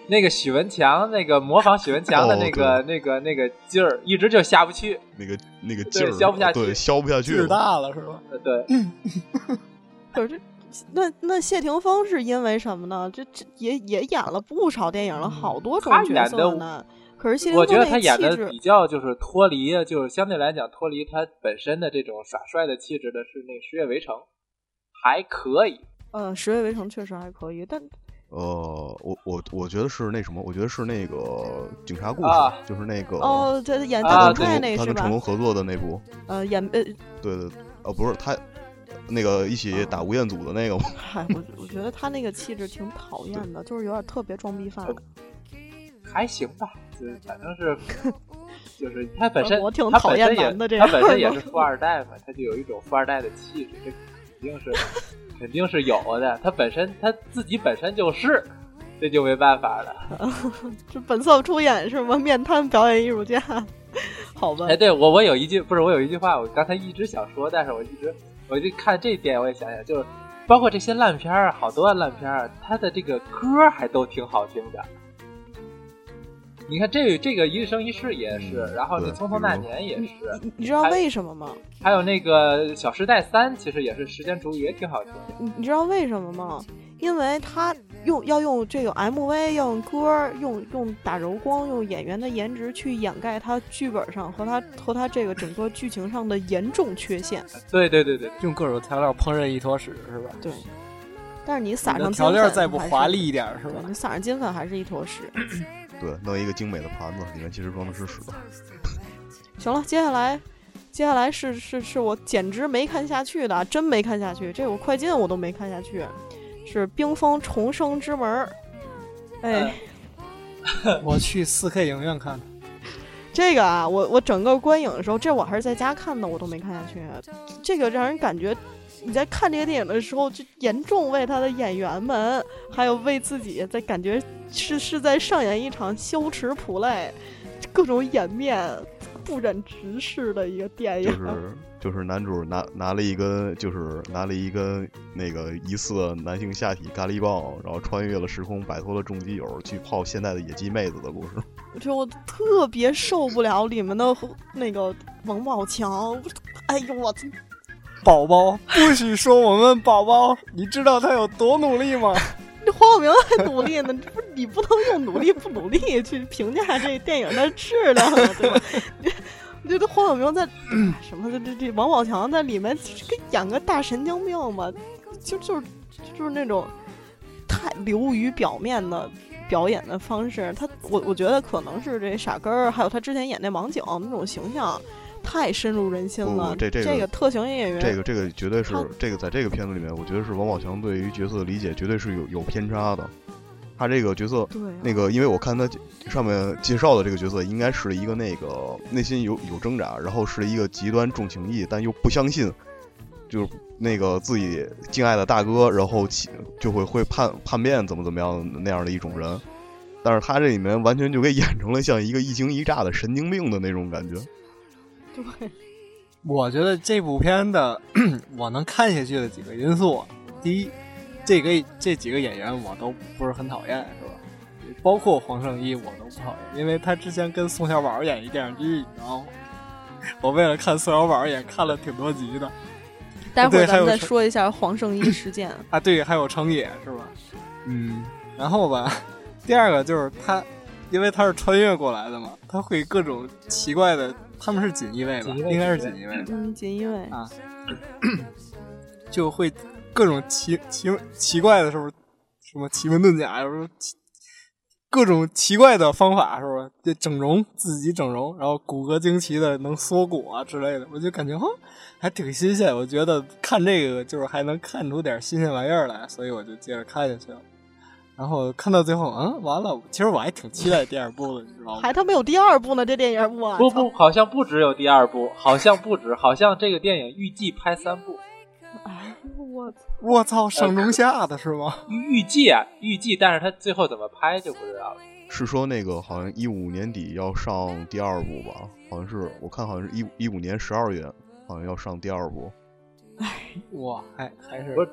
那个许文强那个模仿许文强的那个那个那个劲儿，一直就下不去。那个那个劲儿消不下去，消不下去，劲大了是吧？对。可是，那那谢霆锋是因为什么呢？这这也也演了不少电影了，好多种角色呢。可是谢霆锋我觉得他演的比较就是脱离，就是相对来讲脱离他本身的这种耍帅的气质的是那《十月围城》，还可以。嗯，《十月围城》确实还可以，但呃，我我我觉得是那什么，我觉得是那个警察故事，就是那个哦，他演大反派那个是吧？他跟成龙合作的那部。呃，演呃，对对，呃，不是他。那个一起打吴彦祖的那个吗？嗨，我我觉得他那个气质挺讨厌的，就是有点特别装逼范。还行吧，就是反正是，就是他本身，我挺讨厌男的这样。他本身也是富二代嘛，他就有一种富二代的气质，这肯定是 肯定是有的。他本身他自己本身就是，这就没办法了。这本色出演是吗？面瘫表演艺术家，好吧？哎，对我我有一句不是我有一句话，我刚才一直想说，但是我一直。我就看这点，我也想想，就是包括这些烂片儿，好多烂片儿，它的这个歌还都挺好听的。你看这这个一生一世也是，然后这匆匆那年也是。你你知道为什么吗？还有那个小时代三，其实也是时间煮雨，也挺好听。你你知道为什么吗？因为他。用要用这个 MV，要用歌，用用打柔光，用演员的颜值去掩盖他剧本上和他和他这个整个剧情上的严重缺陷。对对对对，用各种调料烹饪一坨屎是吧？对。但是你撒上调料再不华丽一点是吧？你撒上金粉还是一坨屎。对，弄一个精美的盘子，里面其实装的是屎。行了，接下来接下来是是是我简直没看下去的，真没看下去。这我快进我都没看下去。是冰封重生之门哎，我去四 K 影院看的。这个啊，我我整个观影的时候，这我还是在家看的，我都没看下去。这个让人感觉你在看这个电影的时候，就严重为他的演员们，还有为自己在感觉是是在上演一场羞耻 play，各种掩面不忍直视的一个电影。就是就是男主拿拿了一根，就是拿了一根那个疑似男性下体咖喱棒，然后穿越了时空，摆脱了重基友，去泡现代的野鸡妹子的故事。我觉得我特别受不了里面的那个王宝强，哎呦我操！宝宝不许说我们宝宝，你知道他有多努力吗？黄晓明还努力呢，不你不能用努力不努力去评价这电影的质量，对吧？这这黄晓明在什么？这这这王宝强在里面跟演个大神经病嘛？就就是就是那种太流于表面的表演的方式，他我我觉得可能是这傻根儿，还有他之前演那王景那种形象。太深入人心了，这这个特型演员，这个这个绝对是这个在这个片子里面，我觉得是王宝强对于角色的理解绝对是有有偏差的。他这个角色，那个因为我看他上面介绍的这个角色，应该是一个那个内心有有挣扎，然后是一个极端重情义，但又不相信，就是那个自己敬爱的大哥，然后就会会叛叛变，怎么怎么样那样的一种人。但是他这里面完全就给 演成了像一个一惊一乍的神经病的那种感觉。对，我觉得这部片的 我能看下去的几个因素，第一，这个这几个演员我都不是很讨厌，是吧？包括黄圣依我都不讨厌，因为他之前跟宋小宝演一电视剧，你知道吗？我为了看宋小宝也看了挺多集的。待会儿咱们再说一下黄圣依事件 啊，对，还有成也是吧？嗯，然后吧，第二个就是他，因为他是穿越过来的嘛，他会各种奇怪的。他们是锦衣卫吧？应该是锦衣卫。嗯，锦衣卫啊，就会各种奇奇奇怪的，是不是？什么奇门遁甲，有时候各种奇怪的方法，是不是？就整容，自己整容，然后骨骼惊奇的能缩骨啊之类的，我就感觉哈，还挺新鲜。我觉得看这个就是还能看出点新鲜玩意儿来，所以我就接着看下去了。然后看到最后，嗯，完了。其实我还挺期待第二部的，你知道吗？还他妈有第二部呢，这电影我不不，好像不只有第二部，好像不止，好像这个电影预计拍三部。哎，我我操，上中下的是吗？预计啊，预计，但是他最后怎么拍就不知道了。是说那个好像一五年底要上第二部吧？好像是我看好像是一一五年十二月，好像要上第二部。哎，哇，还还是不是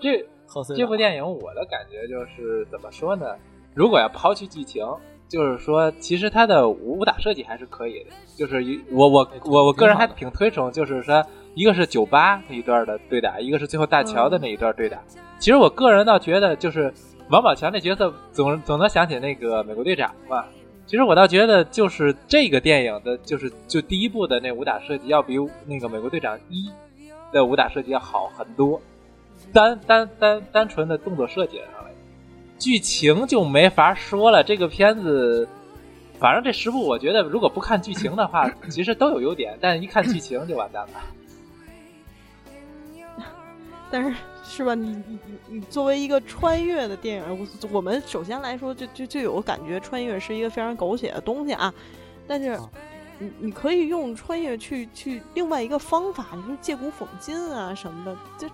这。这部电影我的感觉就是怎么说呢？如果要抛去剧情，就是说其实它的武打设计还是可以的。就是我我我我个人还挺推崇，就是说一个是酒吧那一段的对打，一个是最后大桥的那一段对打。其实我个人倒觉得，就是王宝强那角色总总能想起那个美国队长嘛。其实我倒觉得，就是这个电影的，就是就第一部的那武打设计要比那个美国队长一的武打设计要好很多。单单单单纯的动作设计上来，剧情就没法说了。这个片子，反正这十部，我觉得如果不看剧情的话，其实都有优点，但是一看剧情就完蛋了。但是是吧？你你你作为一个穿越的电影，我我们首先来说，就就就有感觉穿越是一个非常狗血的东西啊。但是。你你可以用穿越去去另外一个方法，你说借古讽今啊什么的，就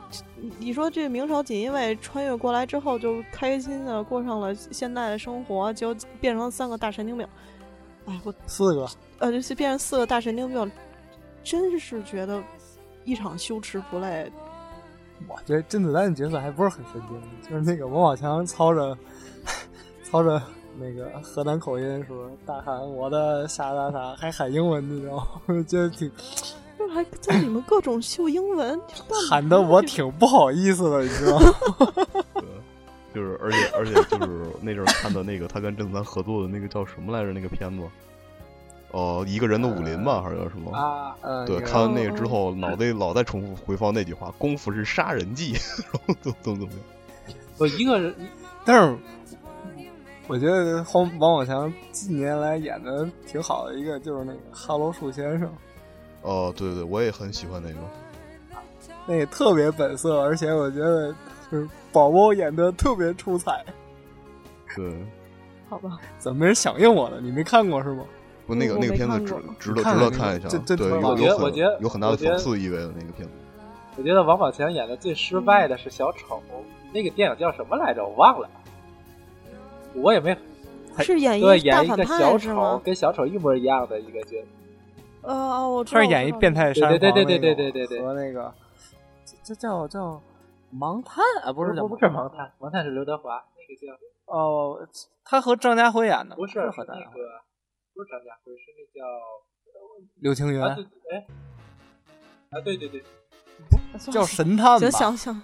你说这明朝锦衣卫穿越过来之后就开心的过上了现代的生活，就变成三个大神经病。哎，我四个，呃，就变成四个大神经病，真是觉得一场羞耻不累。我觉得甄子丹的角色还不是很神经，就是那个王宝强操着操着。那个河南口音说大喊我的啥啥啥，还喊英文，你知道吗？觉得挺，还在你们各种秀英文，喊的我挺不好意思的，你知道吗？对，就是而且而且就是那阵看的那个他跟甄子丹合作的那个叫什么来着？那个片子，哦，一个人的武林吧，还是叫什么？啊，对，看完那个之后，脑袋老在重复回放那句话：“功夫是杀人技。”然后怎怎么怎么样？我一个人，但是。我觉得黄王宝强近年来演的挺好的一个就是那个《哈喽树先生》。哦，对对，我也很喜欢那个，那个特别本色，而且我觉得就是宝宝演的特别出彩。对，好吧，怎么没人响应我呢？你没看过是吗？不，那个那个片子值值得值得看一下，对，我觉得我觉得有很大的讽刺意味的那个片子。我觉得王宝强演的最失败的是小丑，那个电影叫什么来着？我忘了。我也没，是演一演一个小丑，跟小丑一模一样的一个角色。呃，我他是演一变态杀对对对对对对对对，和那个这叫叫盲探啊，不是不是盲探，盲探是刘德华，那个叫哦，他和张家辉演的，不是和那个不是张家辉，是那叫刘青云。哎，啊对对对，叫神探吧？想想。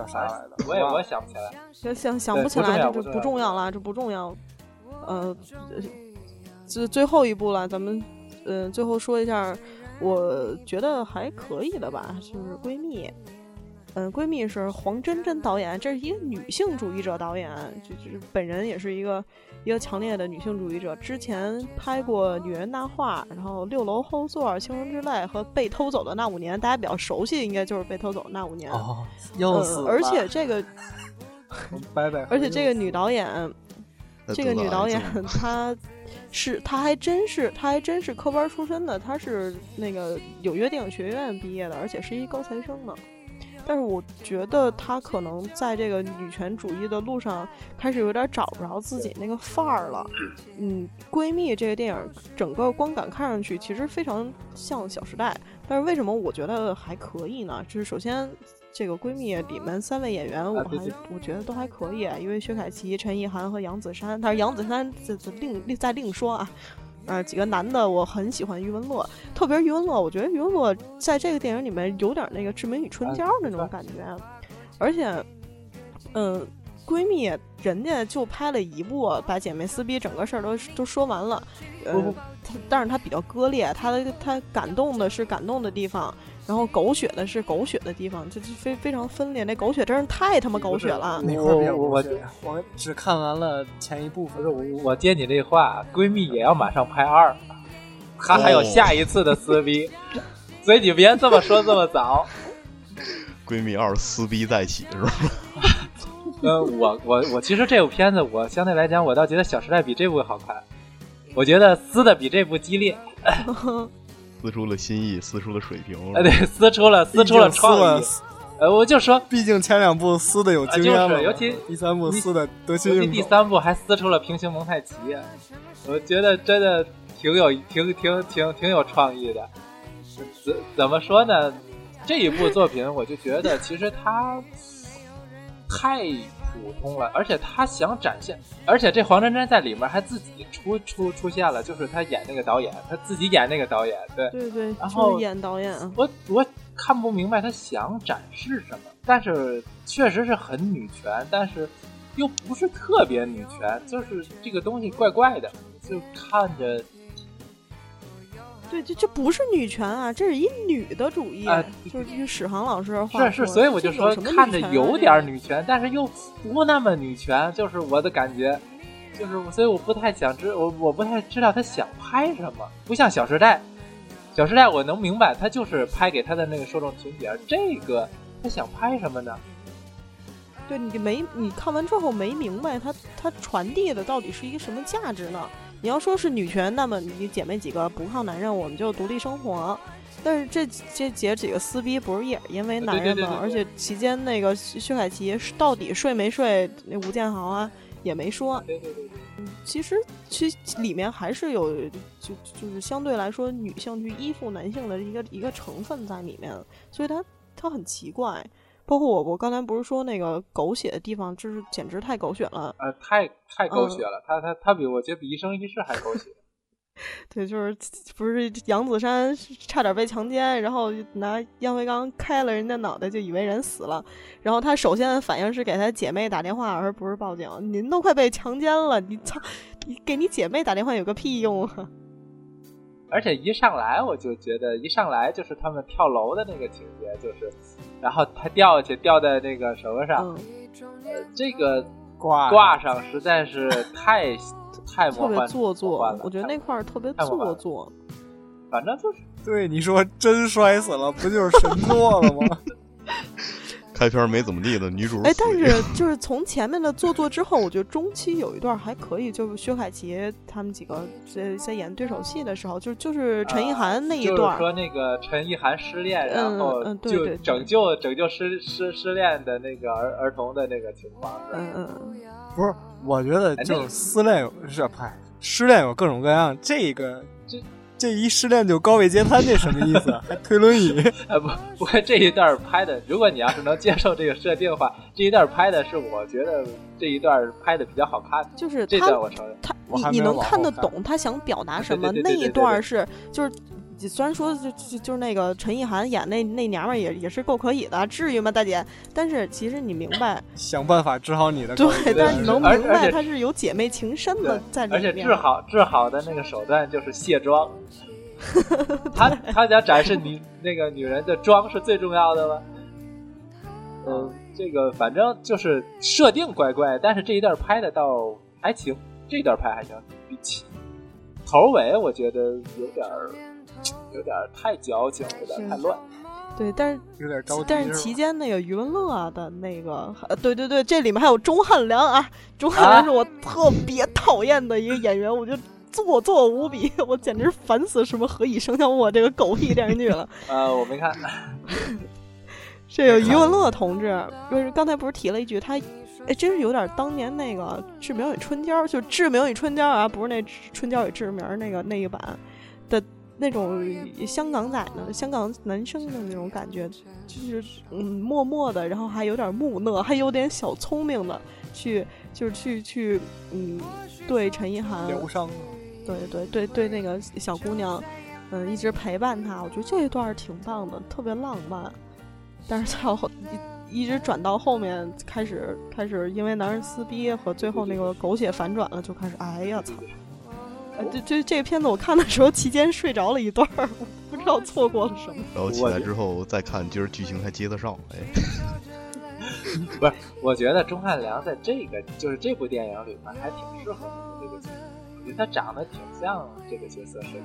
叫啥来着？我也我也想不起来。想想想不起来，这就不重要了，这不重要。呃，这最后一步了，咱们嗯，最后说一下，我觉得还可以的吧，就是闺蜜。嗯，闺蜜是黄真真导演，这是一个女性主义者导演，就就是本人也是一个一个强烈的女性主义者。之前拍过《女人大话》，然后《六楼后座》《倾城之泪》和《被偷走的那五年》，大家比较熟悉，应该就是《被偷走的那五年》。哦，又死而且这个，拜拜。而且这个女导演，这个女导演她是，她还真是，她还真是科班出身的，她是那个纽约电影学院毕业的，而且是一高材生呢。但是我觉得她可能在这个女权主义的路上开始有点找不着自己那个范儿了。嗯，闺蜜这个电影整个光感看上去其实非常像《小时代》，但是为什么我觉得还可以呢？就是首先这个闺蜜里面三位演员，我还我觉得都还可以，因为薛凯琪、陈意涵和杨子姗，但是杨子姗这这另另再另说啊。呃，几个男的我很喜欢余文乐，特别是余文乐，我觉得余文乐在这个电影里面有点那个《志明与春娇》那种感觉，而且，嗯，闺蜜人家就拍了一部，把姐妹撕逼整个事儿都都说完了，呃，但是她比较割裂，他他感动的是感动的地方。然后狗血的是狗血的地方，就是非非常分裂。那狗血真是太他妈狗血了。我我我只看完了前一部分。我我接你这话，闺蜜也要马上拍二，她还有下一次的撕逼，所以你别这么说这么早。闺蜜二撕逼再起是吧？呃，我我我其实这部片子，我相对来讲，我倒觉得《小时代》比这部好看。我觉得撕的比这部激烈。撕出了心意，撕出了水平。哎，对，撕出了，撕出了创意。呃，我就说，毕竟前两部撕的有经验了，尤其第三部撕的得心应手。第三部还撕出了平行蒙太奇，我觉得真的挺有、挺、挺、挺、挺有创意的。怎怎么说呢？这一部作品，我就觉得其实它太。普通了，而且他想展现，而且这黄真真在里面还自己出出出现了，就是他演那个导演，他自己演那个导演，对对对，然后演导演，我我看不明白他想展示什么，但是确实是很女权，但是又不是特别女权，就是这个东西怪怪的，就看着。对，这这不是女权啊，这是一女的主义，就是据史航老师的话是是，所以我就说看着有点女权，但是又不那么女权，就是我的感觉，就是所以我不太想知，我我不太知道他想拍什么，不像《小时代》，《小时代》我能明白，他就是拍给他的那个受众群体，而这个他想拍什么呢？对你没你看完之后没明白他他传递的到底是一个什么价值呢？你要说是女权，那么你姐妹几个不靠男人，我们就独立生活。但是这这姐几个撕逼，不是也因为男人吗？而且期间那个薛凯琪到底睡没睡那吴建豪啊，也没说。其实其里面还是有就就是相对来说女性去依附男性的一个一个成分在里面，所以它它很奇怪。包括我，我刚才不是说那个狗血的地方，就是简直太狗血了。呃，太太狗血了，他他他比我觉得比一生一世还狗血。对，就是不是杨子姗差点被强奸，然后拿烟灰缸开了人家脑袋，就以为人死了。然后他首先的反应是给他姐妹打电话，而不是报警。您都快被强奸了，你操！你给你姐妹打电话有个屁用啊！而且一上来我就觉得，一上来就是他们跳楼的那个情节，就是，然后他掉下去，掉在那个什么上，这个挂挂上实在是太太特别做作，我觉得那块儿特别做作。反正就是，对你说真摔死了，不就是神作了吗？开篇没怎么地的女主，哎，但是就是 从前面的做作之后，我觉得中期有一段还可以，就是薛凯琪他们几个在在演对手戏的时候，就就是陈意涵那一段，说那个陈意涵失恋，然后就拯救拯救失失失恋的那个儿儿童的那个情况，嗯嗯，不是，我觉得就是失恋是拍失恋有各种各样，这个这。一失恋就高位截瘫，这什么意思？还推轮椅？哎不，不过这一段拍的，如果你要是能接受这个设定的话，这一段拍的是我觉得这一段拍的比较好看。就是这段我承认，他你你能看得懂他想表达什么？那一段是就是。虽然说就就就是那个陈意涵演那那娘们儿也也是够可以的，至于吗，大姐？但是其实你明白，想办法治好你的。对，但是你能明白她是有姐妹情深的在里面。而且治好治好的那个手段就是卸妆，他他想展示你那个女人的妆是最重要的吗？嗯，这个反正就是设定怪怪，但是这一段拍的倒还行，这一段拍还行，比起头尾我觉得有点儿有点太矫情，有点太乱。对，但是有点着急。但是期间那个余文乐的那个，呃对对对，这里面还有钟汉良啊，钟汉良是我特别讨厌的一个演员，我觉得做作无比，我简直烦死什么何以笙箫默这个狗屁电视剧了。呃，我没看。这个余文乐同志，就是刚才不是提了一句，他哎，真是有点当年那个《志明与春娇》，就《志明与春娇》啊，不是那《春娇与志明》那个那一版的。那种香港仔呢香港男生的那种感觉，就是嗯，默默的，然后还有点木讷，还有点小聪明的，去就是去去嗯，对陈意涵疗伤，对对对对，那个小姑娘，嗯，一直陪伴她，我觉得这一段挺棒的，特别浪漫。但是到后一一直转到后面，开始开始因为男人撕逼和最后那个狗血反转了，就开始哎呀操！这这这个片子我看的时候，期间睡着了一段儿，不知道错过了什么。然后起来之后再看，今儿剧情还接得上。哎，不是，我觉得钟汉良在这个就是这部电影里面还挺适合这个角色，我觉得他长得挺像这个角色设定。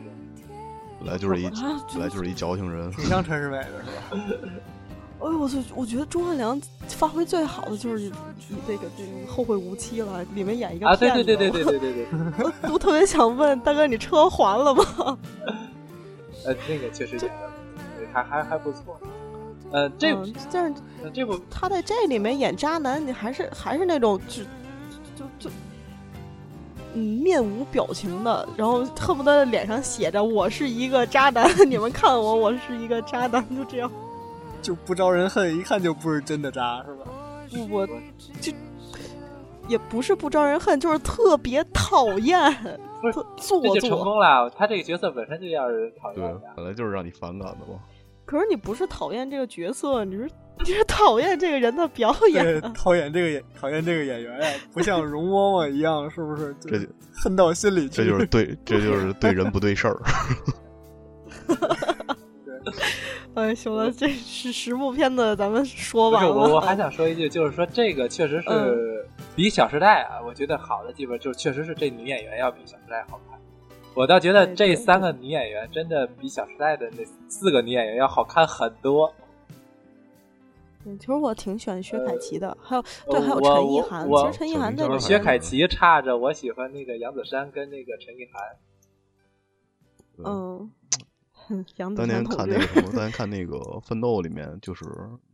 本来就是一本来就是一矫情人，挺像陈世美的是吧？哎呦我操！我觉得钟汉良发挥最好的就是以这个这个后会无期了，里面演一个啊，对对对对对对对对。我我特别想问大哥，你车还了吗？呃，那个确实演的还还还不错。呃，这但是这部他在这里面演渣男，你还是还是那种就就就嗯面无表情的，然后恨不得脸上写着我是一个渣男，你们看我，我是一个渣男，就这样。就不招人恨，一看就不是真的渣，是吧？不，我就也不是不招人恨，就是特别讨厌，不是做作。成功了，他这个角色本身就让人讨厌。对，本来就是让你反感的嘛。可是你不是讨厌这个角色，你是你是讨厌这个人的表演，讨厌这个演，讨厌这个演员呀，不像容嬷嬷一样，是不是？这就恨到心里去。这就是对，这就是对人不对事儿。哎，行了，这是十部片子，咱们说完了。我我还想说一句，就是说这个确实是比《小时代》啊，我觉得好的地方就是确实是这女演员要比《小时代》好看。我倒觉得这三个女演员真的比《小时代》的那四个女演员要好看很多。嗯，其实我挺喜欢薛凯琪的，还有对，还有陈意涵。其实陈意涵在薛凯琪差着，我喜欢那个杨子姗跟那个陈意涵。嗯。当年看那个什么，当年看那个《奋斗》里面，就是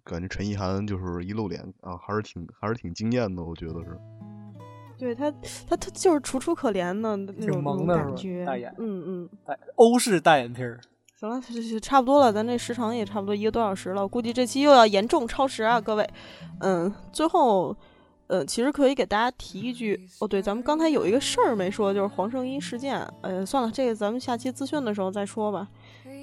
感觉陈意涵就是一露脸啊，还是挺还是挺惊艳的，我觉得是。对他，他他就是楚楚可怜的那种感觉，大眼，嗯嗯，欧式大眼皮儿。行了，差不多了，咱这时长也差不多一个多小时了，估计这期又要严重超时啊，各位。嗯，最后，呃，其实可以给大家提一句，哦，对，咱们刚才有一个事儿没说，就是黄圣依事件。呃，算了，这个咱们下期资讯的时候再说吧。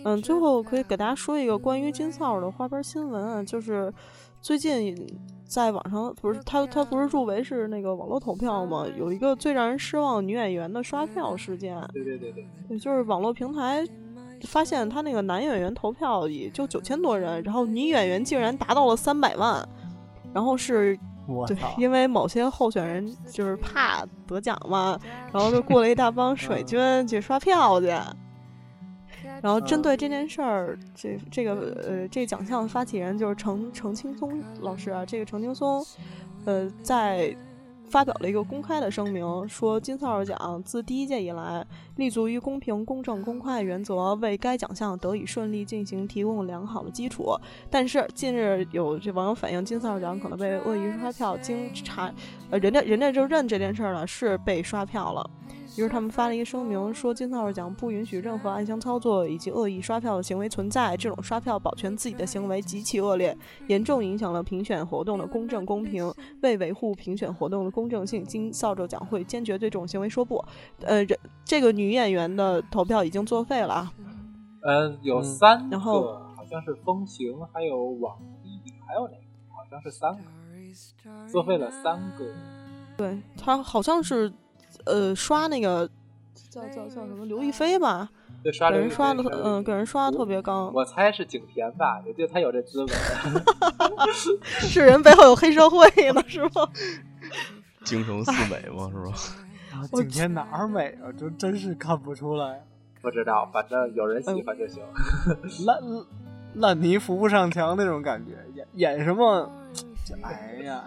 嗯，最后可以给大家说一个关于金扫帚的花边新闻啊，就是最近在网上不是他他不是入围是那个网络投票吗？有一个最让人失望女演员的刷票事件。对对对对，就是网络平台发现他那个男演员投票也就九千多人，然后女演员竟然达到了三百万，然后是对，因为某些候选人就是怕得奖嘛，然后就雇了一大帮水军去刷票去。然后针对这件事儿，这这个呃，这个奖项的发起人就是程程青松老师啊。这个程青松，呃，在发表了一个公开的声明，说金扫帚奖自第一届以来，立足于公平、公正、公开原则，为该奖项得以顺利进行提供良好的基础。但是近日有这网友反映，金扫帚奖可能被恶意刷票，经查，呃，人家人家就认这件事儿了，是被刷票了。于是他们发了一个声明，说金扫帚奖不允许任何暗箱操作以及恶意刷票的行为存在。这种刷票保全自己的行为极其恶劣，严重影响了评选活动的公正公平。为维护评选活动的公正性，金扫帚奖会坚决对这种行为说不。呃，这这个女演员的投票已经作废了啊。嗯，有三个，好像是风行，还有网易，还有哪个？好像是三个，作废了三个。对他好像是。呃，刷那个叫叫叫什么刘亦菲吧，就刷给人刷的嗯，给人刷的特别高。我猜是景甜吧，我觉得他有这资本。是人背后有黑社会呢，是吗？京城四美嘛，是吧？景甜哪儿美啊？这真是看不出来。不知道，反正有人喜欢就行。烂烂泥扶不上墙那种感觉，演演什么？哎呀，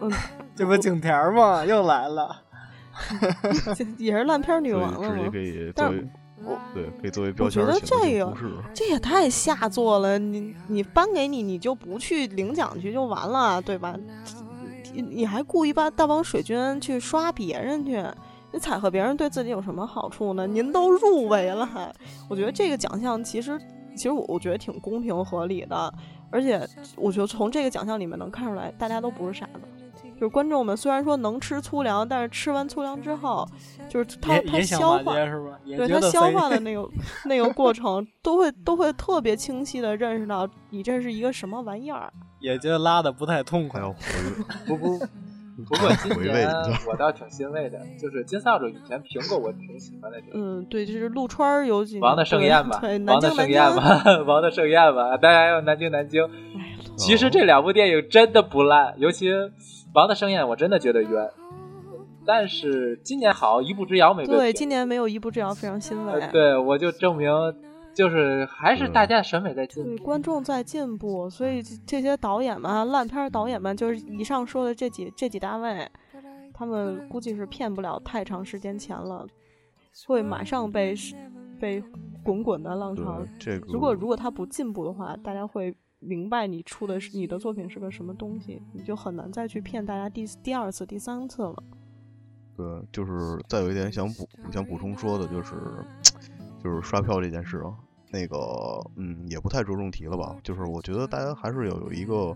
嗯，这不景甜吗？又来了，也是烂片女王了吗？可以作为对，可以作为标签。我觉得这个这也太下作了。你你颁给你，你就不去领奖去就完了，对吧？你你还故意把大帮水军去刷别人去？你踩和别人对自己有什么好处呢？您都入围了，我觉得这个奖项其实其实我我觉得挺公平合理的，而且我觉得从这个奖项里面能看出来，大家都不是傻子。就是观众们虽然说能吃粗粮，但是吃完粗粮之后，就是他他消化是吧？对他消化的 那个那个过程，都会都会特别清晰的认识到你这是一个什么玩意儿，也觉得拉的不太痛快。不 不。不 过今年我倒挺欣慰的，就是金扫帚以前评过，我挺喜欢的。嗯，对，就是陆川有几王的盛宴吧，王的盛宴吧，王的盛宴吧，当然还有南京南京。其实这两部电影真的不烂，尤其王的盛宴，我真的觉得冤。但是今年好，一步之遥没对，今年没有一步之遥，非常欣慰。对，我就证明。就是还是大家审美在进步，观众在进步，所以这些导演们、烂片导演们，就是以上说的这几这几大位，他们估计是骗不了太长时间钱了，会马上被被滚滚的浪潮。这个如果如果他不进步的话，大家会明白你出的是你的作品是个什么东西，你就很难再去骗大家第第二次、第三次了。对，就是再有一点想补想补充说的就是，就是刷票这件事啊。那个，嗯，也不太着重提了吧。就是我觉得大家还是有有一个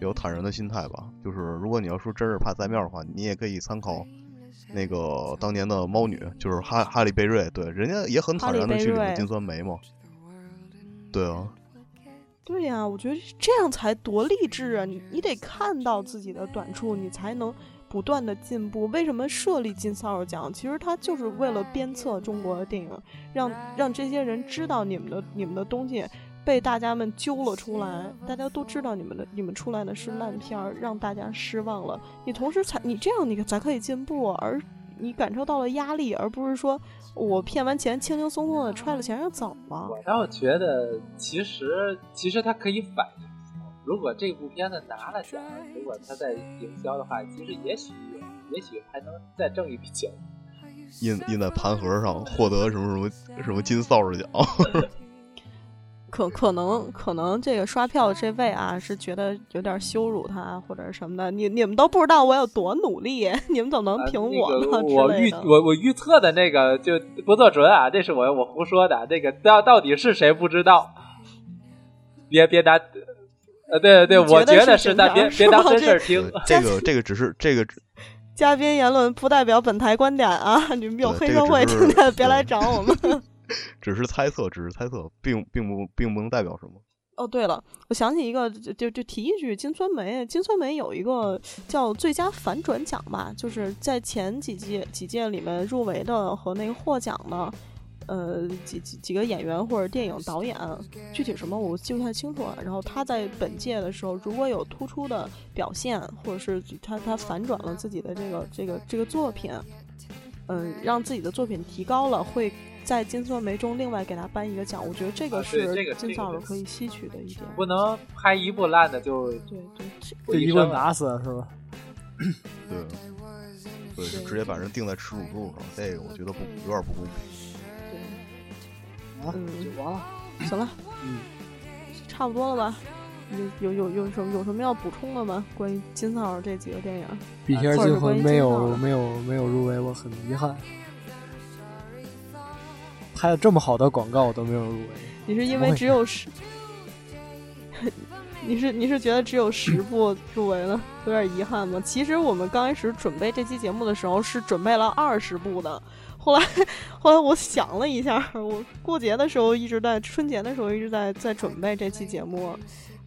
有坦然的心态吧。就是如果你要说真是怕栽面的话，你也可以参考那个当年的猫女，就是哈哈利贝瑞，对，人家也很坦然的去领金酸梅嘛。对啊。对呀，我觉得这样才多励志啊！你你得看到自己的短处，你才能。不断的进步，为什么设立金扫帚奖？其实它就是为了鞭策中国的电影，让让这些人知道你们的你们的东西被大家们揪了出来，大家都知道你们的你们出来的是烂片儿，让大家失望了。你同时才你这样你才可以进步，而你感受到了压力，而不是说我骗完钱轻轻松松的揣了钱就走了。我倒觉得，其实其实他可以反。如果这部片子拿了奖，如果他在营销的话，其实也许也许还能再挣一笔钱。印印在盘盒上，获得什么什么什么金扫帚奖。可可能可能这个刷票的这位啊，是觉得有点羞辱他或者什么的。你你们都不知道我有多努力，你们怎么能评我呢？我预我我预测的那个就不做准啊，这是我我胡说的。那个到到底是谁不知道？别别拿。呃，对对对，我觉得是，但别别当真事儿听。这个这个只是这个嘉宾言论不代表本台观点啊！你们有黑社会，听见别来找我们。只是猜测，只是猜测，并并不并不能代表什么。哦，对了，我想起一个，就就提一句，金酸梅，金酸梅有一个叫最佳反转奖吧，就是在前几届几届里面入围的和那个获奖的。呃，几几几个演员或者电影导演，具体什么我记不太清楚了。然后他在本届的时候，如果有突出的表现，或者是他他反转了自己的这个这个这个作品，嗯，让自己的作品提高了，会在金酸梅中另外给他颁一个奖。我觉得这个是金扫帚可以吸取的一点。不能拍一部烂的就对对，这一棍打死是吧？对，对，就直接把人定在耻辱柱上，这个我觉得不有点不公平。嗯，完了，行了，嗯，差不多了吧？有有有有什么有什么要补充的吗？关于金扫帚这几个电影，《笔仙惊魂》没有没有没有入围，我很遗憾。拍的这么好的广告都没有入围，你是因为只有十？你是你是觉得只有十 部入围了，有点遗憾吗？其实我们刚开始准备这期节目的时候是准备了二十部的。后来，后来我想了一下，我过节的时候一直在春节的时候一直在在准备这期节目，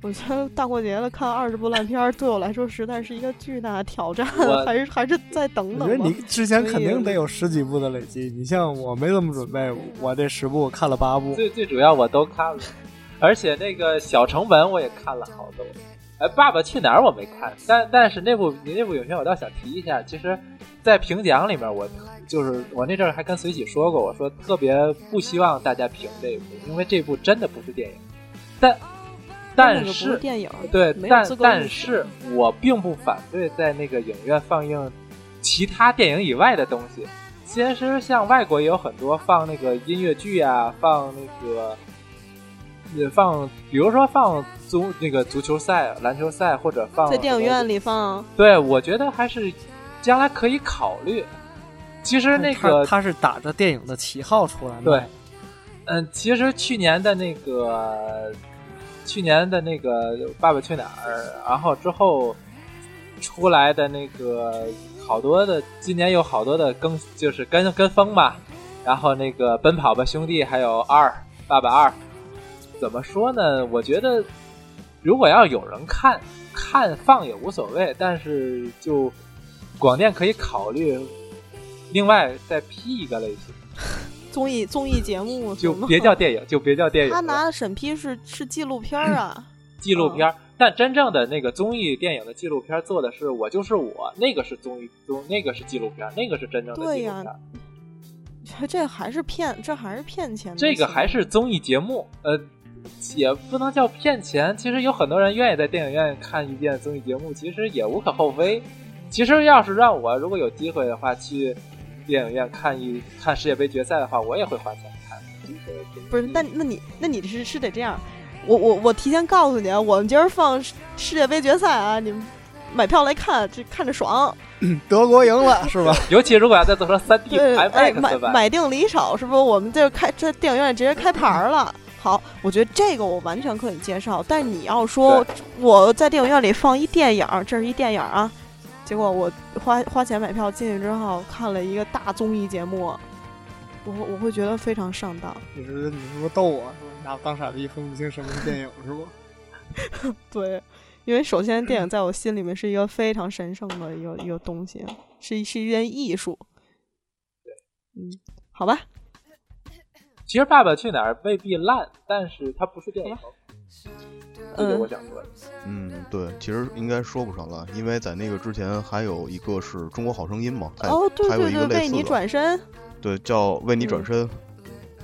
我觉得大过节的看二十部烂片儿，对我来说实在是一个巨大的挑战，还是还是再等等。我觉得你之前肯定得有十几部的累积，你像我没怎么准备，我这十部看了八部。最最主要我都看了，而且那个小成本我也看了好多。哎，爸爸去哪儿我没看，但但是那部那部影片我倒想提一下，其实，在评奖里面，我就是我那阵儿还跟随喜说过，我说特别不希望大家评这部，因为这部真的不是电影，但。但是电影对，但但是我并不反对在那个影院放映其他电影以外的东西。其实像外国也有很多放那个音乐剧啊，放那个也放，比如说放足那个足球赛、篮球赛，或者放在电影院里放。对，我觉得还是将来可以考虑。其实那个他是打着电影的旗号出来的。对，嗯，其实去年的那个。去年的那个《爸爸去哪儿》，然后之后出来的那个好多的，今年有好多的更，就是跟跟风嘛。然后那个《奔跑吧兄弟》，还有二《爸爸二》，怎么说呢？我觉得如果要有人看，看放也无所谓，但是就广电可以考虑另外再批一个类型。综艺综艺节目就别叫 电影，就别叫电影。他拿的审批是是纪录片啊，纪录片。但真正的那个综艺电影的纪录片做的是我就是我，那个是综艺综，那个是纪录片，那个是真正的纪录片。这还是骗，这还是骗钱。这个还是综艺节目，呃，也不能叫骗钱。其实有很多人愿意在电影院看一遍综艺节目，其实也无可厚非。其实要是让我如果有机会的话去。电影院看一看世界杯决赛的话，我也会花钱看。不是，那那你那你是是得这样，我我我提前告诉你啊，我们今儿放世界杯决赛啊，你们买票来看，这看着爽。德国赢了 是吧？尤其如果要再做成三 D IMAX 买买定离手，是不是？我们这开这电影院直接开牌了。好，我觉得这个我完全可以接受。但你要说我在电影院里放一电影，这是一电影啊。结果我花花钱买票进去之后，看了一个大综艺节目，我我会觉得非常上当。你是你是不是逗我？是吧拿我当傻逼，分不清什么是电影是不？对，因为首先电影 在我心里面是一个非常神圣的一个一个东西，是是一件艺术。对，嗯，好吧。其实《爸爸去哪儿》未必烂，但是它不是电影。嗯，我想说，嗯，对，其实应该说不上来，因为在那个之前还有一个是中国好声音嘛，哦，对对对，为你转身，对，叫为你转身，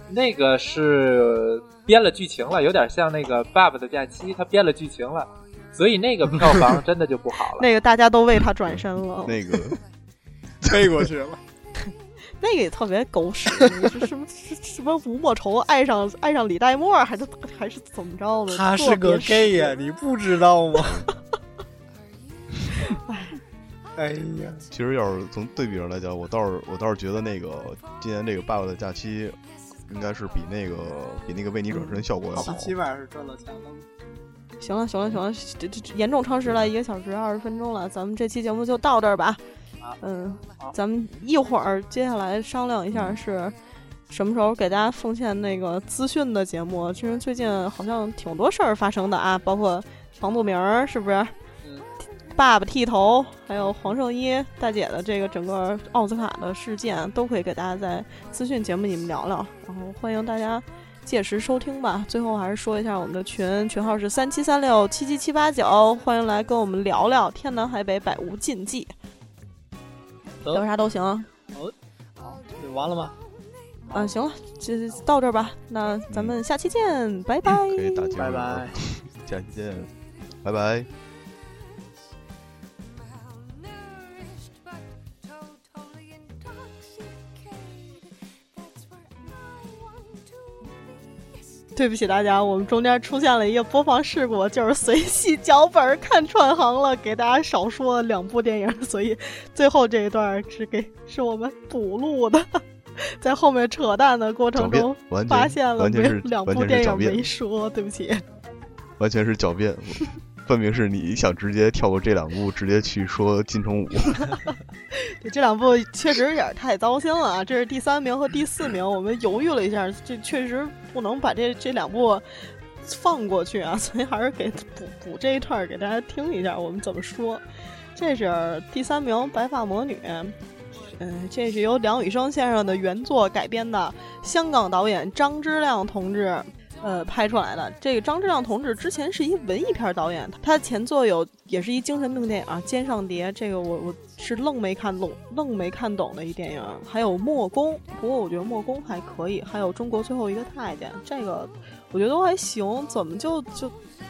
那个是编了剧情了，有点像那个《爸爸的假期》，他编了剧情了，所以那个票房 真的就不好了。那个大家都为他转身了，那个 飞过去了。那个也特别狗屎，是什么什么吴莫愁爱上爱上李代沫，还是还是怎么着的？他是个 gay 呀，你不知道吗？哎，哎呀，其实要是从对比上来讲，我倒是我倒是觉得那个今年这个《爸爸的假期》应该是比那个比那个为你转身效果要好。起码是赚了钱了。行了行了行了，这这严重超时了一个小时二十分钟了，咱们这期节目就到这儿吧。嗯，咱们一会儿接下来商量一下是什么时候给大家奉献那个资讯的节目。其实最近好像挺多事儿发生的啊，包括房祖名是不是？嗯，爸爸剃头，还有黄圣依大姐的这个整个奥斯卡的事件，都可以给大家在资讯节目里面聊聊。然后欢迎大家届时收听吧。最后还是说一下我们的群，群号是三七三六七七七八九，欢迎来跟我们聊聊天南海北，百无禁忌。聊啥都行。好，好，完了吗？嗯，行了，就到这儿吧。那咱们下期见，拜拜。可以打结拜拜，下期见，拜拜。对不起大家，我们中间出现了一个播放事故，就是随戏脚本看串行了，给大家少说了两部电影，所以最后这一段是给是我们补录的，在后面扯淡的过程中发现了没两部电影没说，对不起，完全是狡辩。分明是你想直接跳过这两部，直接去说金城武。这两部确实有点太糟心了啊！这是第三名和第四名，我们犹豫了一下，这确实不能把这这两部放过去啊，所以还是给补补这一段给大家听一下我们怎么说。这是第三名《白发魔女》，嗯，这是由梁羽生先生的原作改编的，香港导演张之亮同志。呃，拍出来的这个张志亮同志之前是一文艺片导演，他的前作有也是一精神病电影啊，《肩上蝶》这个我我是愣没看懂，愣没看懂的一电影。还有《墨攻》，不过我觉得《墨攻》还可以。还有《中国最后一个太监》，这个我觉得都还行。怎么就就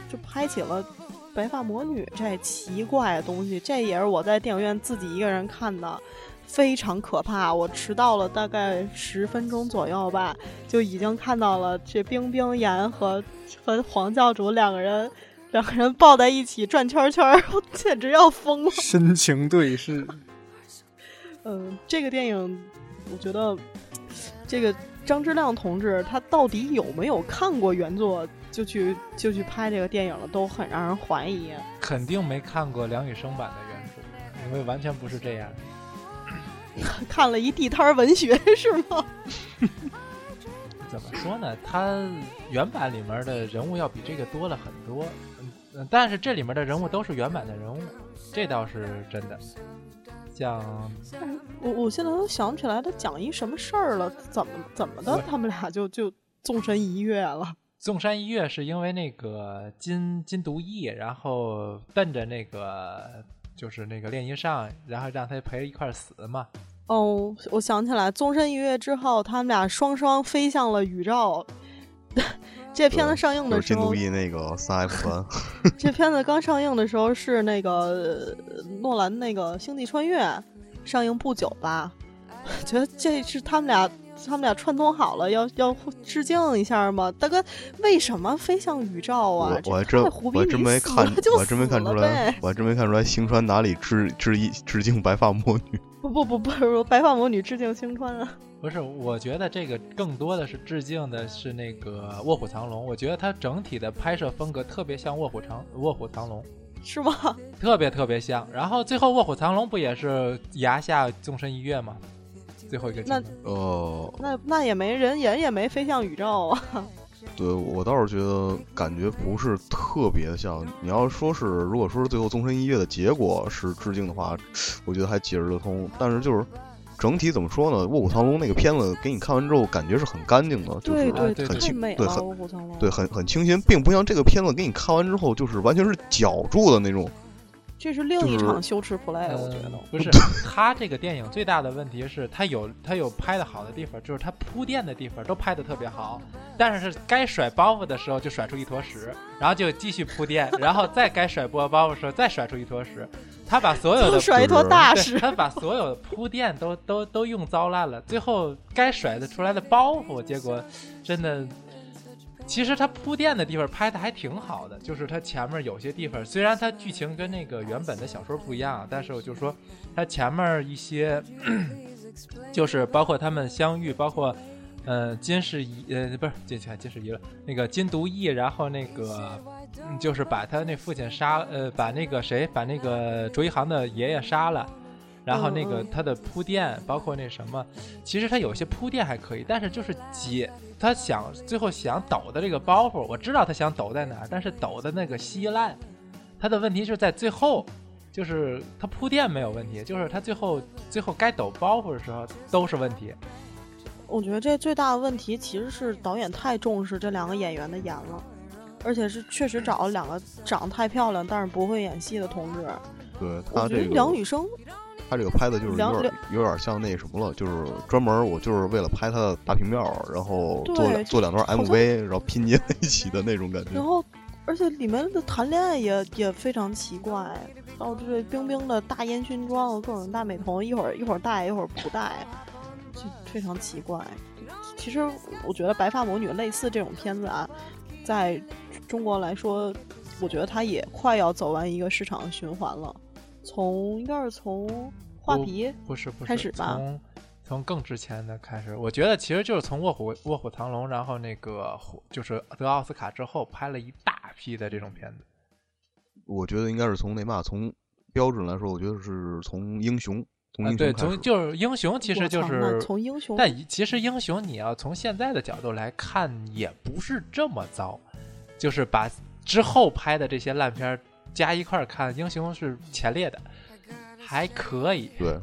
就拍起了《白发魔女》这奇怪的东西？这也是我在电影院自己一个人看的。非常可怕！我迟到了大概十分钟左右吧，就已经看到了这冰冰岩和和黄教主两个人两个人抱在一起转圈圈，我简直要疯了。深情对视。嗯，这个电影，我觉得这个张之亮同志他到底有没有看过原作，就去就去拍这个电影了，都很让人怀疑。肯定没看过梁羽生版的原著，因为完全不是这样。看了一地摊文学 是吗？怎么说呢？它原版里面的人物要比这个多了很多，嗯，但是这里面的人物都是原版的人物，这倒是真的。讲我，我现在都想不起来他讲一什么事儿了，怎么怎么的，他们俩就就纵身一跃了。纵身一跃是因为那个金金独义，然后奔着那个。就是那个练习上，然后让他陪一块死嘛。哦，我想起来，纵身一跃之后，他们俩双双飞向了宇宙。这片子上映的时候，金那个三 F 三。这片子刚上映的时候是那个诺兰那个《星际穿越》上映不久吧？觉得这是他们俩。他们俩串通好了，要要致敬一下吗？大哥，为什么飞向宇宙啊？我还真我真没看，我还真没看出来，我还真没看出来星川哪里致致意致敬白发魔女？不不不不是白发魔女致敬星川啊？不是，我觉得这个更多的是致敬的是那个《卧虎藏龙》，我觉得它整体的拍摄风格特别像《卧虎藏卧虎藏龙》，是吗？特别特别像。然后最后《卧虎藏龙》不也是崖下纵身一跃吗？最后一个那哦，那那也没人人也没飞向宇宙啊。对我倒是觉得感觉不是特别像。你要说是，如果说是最后纵身一跃的结果是致敬的话，我觉得还解释得通。但是就是整体怎么说呢？《卧虎藏龙》那个片子给你看完之后，感觉是很干净的，就是很清，对很对很很清新，并不像这个片子给你看完之后就是完全是绞住的那种。这是另一场羞耻 play，我觉得不是。他这个电影最大的问题是，他有他有拍的好的地方，就是他铺垫的地方都拍的特别好，但是该甩包袱的时候就甩出一坨屎，然后就继续铺垫，然后再该甩波包袱的时候再甩出一坨屎。他把所有的甩一坨大屎，他把所有的铺垫都都都用糟烂了，最后该甩的出来的包袱，结果真的。其实他铺垫的地方拍的还挺好的，就是他前面有些地方，虽然他剧情跟那个原本的小说不一样，但是我就说他前面一些，就是包括他们相遇，包括呃金世仪呃不是金金世仪了，那个金独义，然后那个就是把他那父亲杀呃把那个谁把那个卓一航的爷爷杀了。然后那个他的铺垫，包括那什么，其实他有些铺垫还可以，但是就是解他想最后想抖的这个包袱，我知道他想抖在哪儿，但是抖的那个稀烂，他的问题是在最后，就是他铺垫没有问题，就是他最后最后该抖包袱的时候都是问题。我觉得这最大的问题其实是导演太重视这两个演员的演了，而且是确实找了两个长得太漂亮但是不会演戏的同志。对他这个梁羽生。他这个拍的就是有点有点像那什么了，就是专门我就是为了拍他的大屏庙，然后做做两段 MV，然后拼接在一起的那种感觉。然后，而且里面的谈恋爱也也非常奇怪，然后这冰冰的大烟熏妆，各种大美瞳，一会儿一会儿戴一会儿不戴，就非常奇怪。其实我觉得《白发魔女》类似这种片子啊，在中国来说，我觉得它也快要走完一个市场循环了。从应该是从画皮不是不是开始吧？从从更之前的开始，我觉得其实就是从卧虎卧虎藏龙，然后那个就是得奥斯卡之后拍了一大批的这种片子。我觉得应该是从那嘛，从标准来说，我觉得是从英雄，从英雄对，从就是英雄，其实就是从英雄。但其实英雄你要从现在的角度来看，也不是这么糟。就是把之后拍的这些烂片加一块看，英雄是前列的，还可以。对，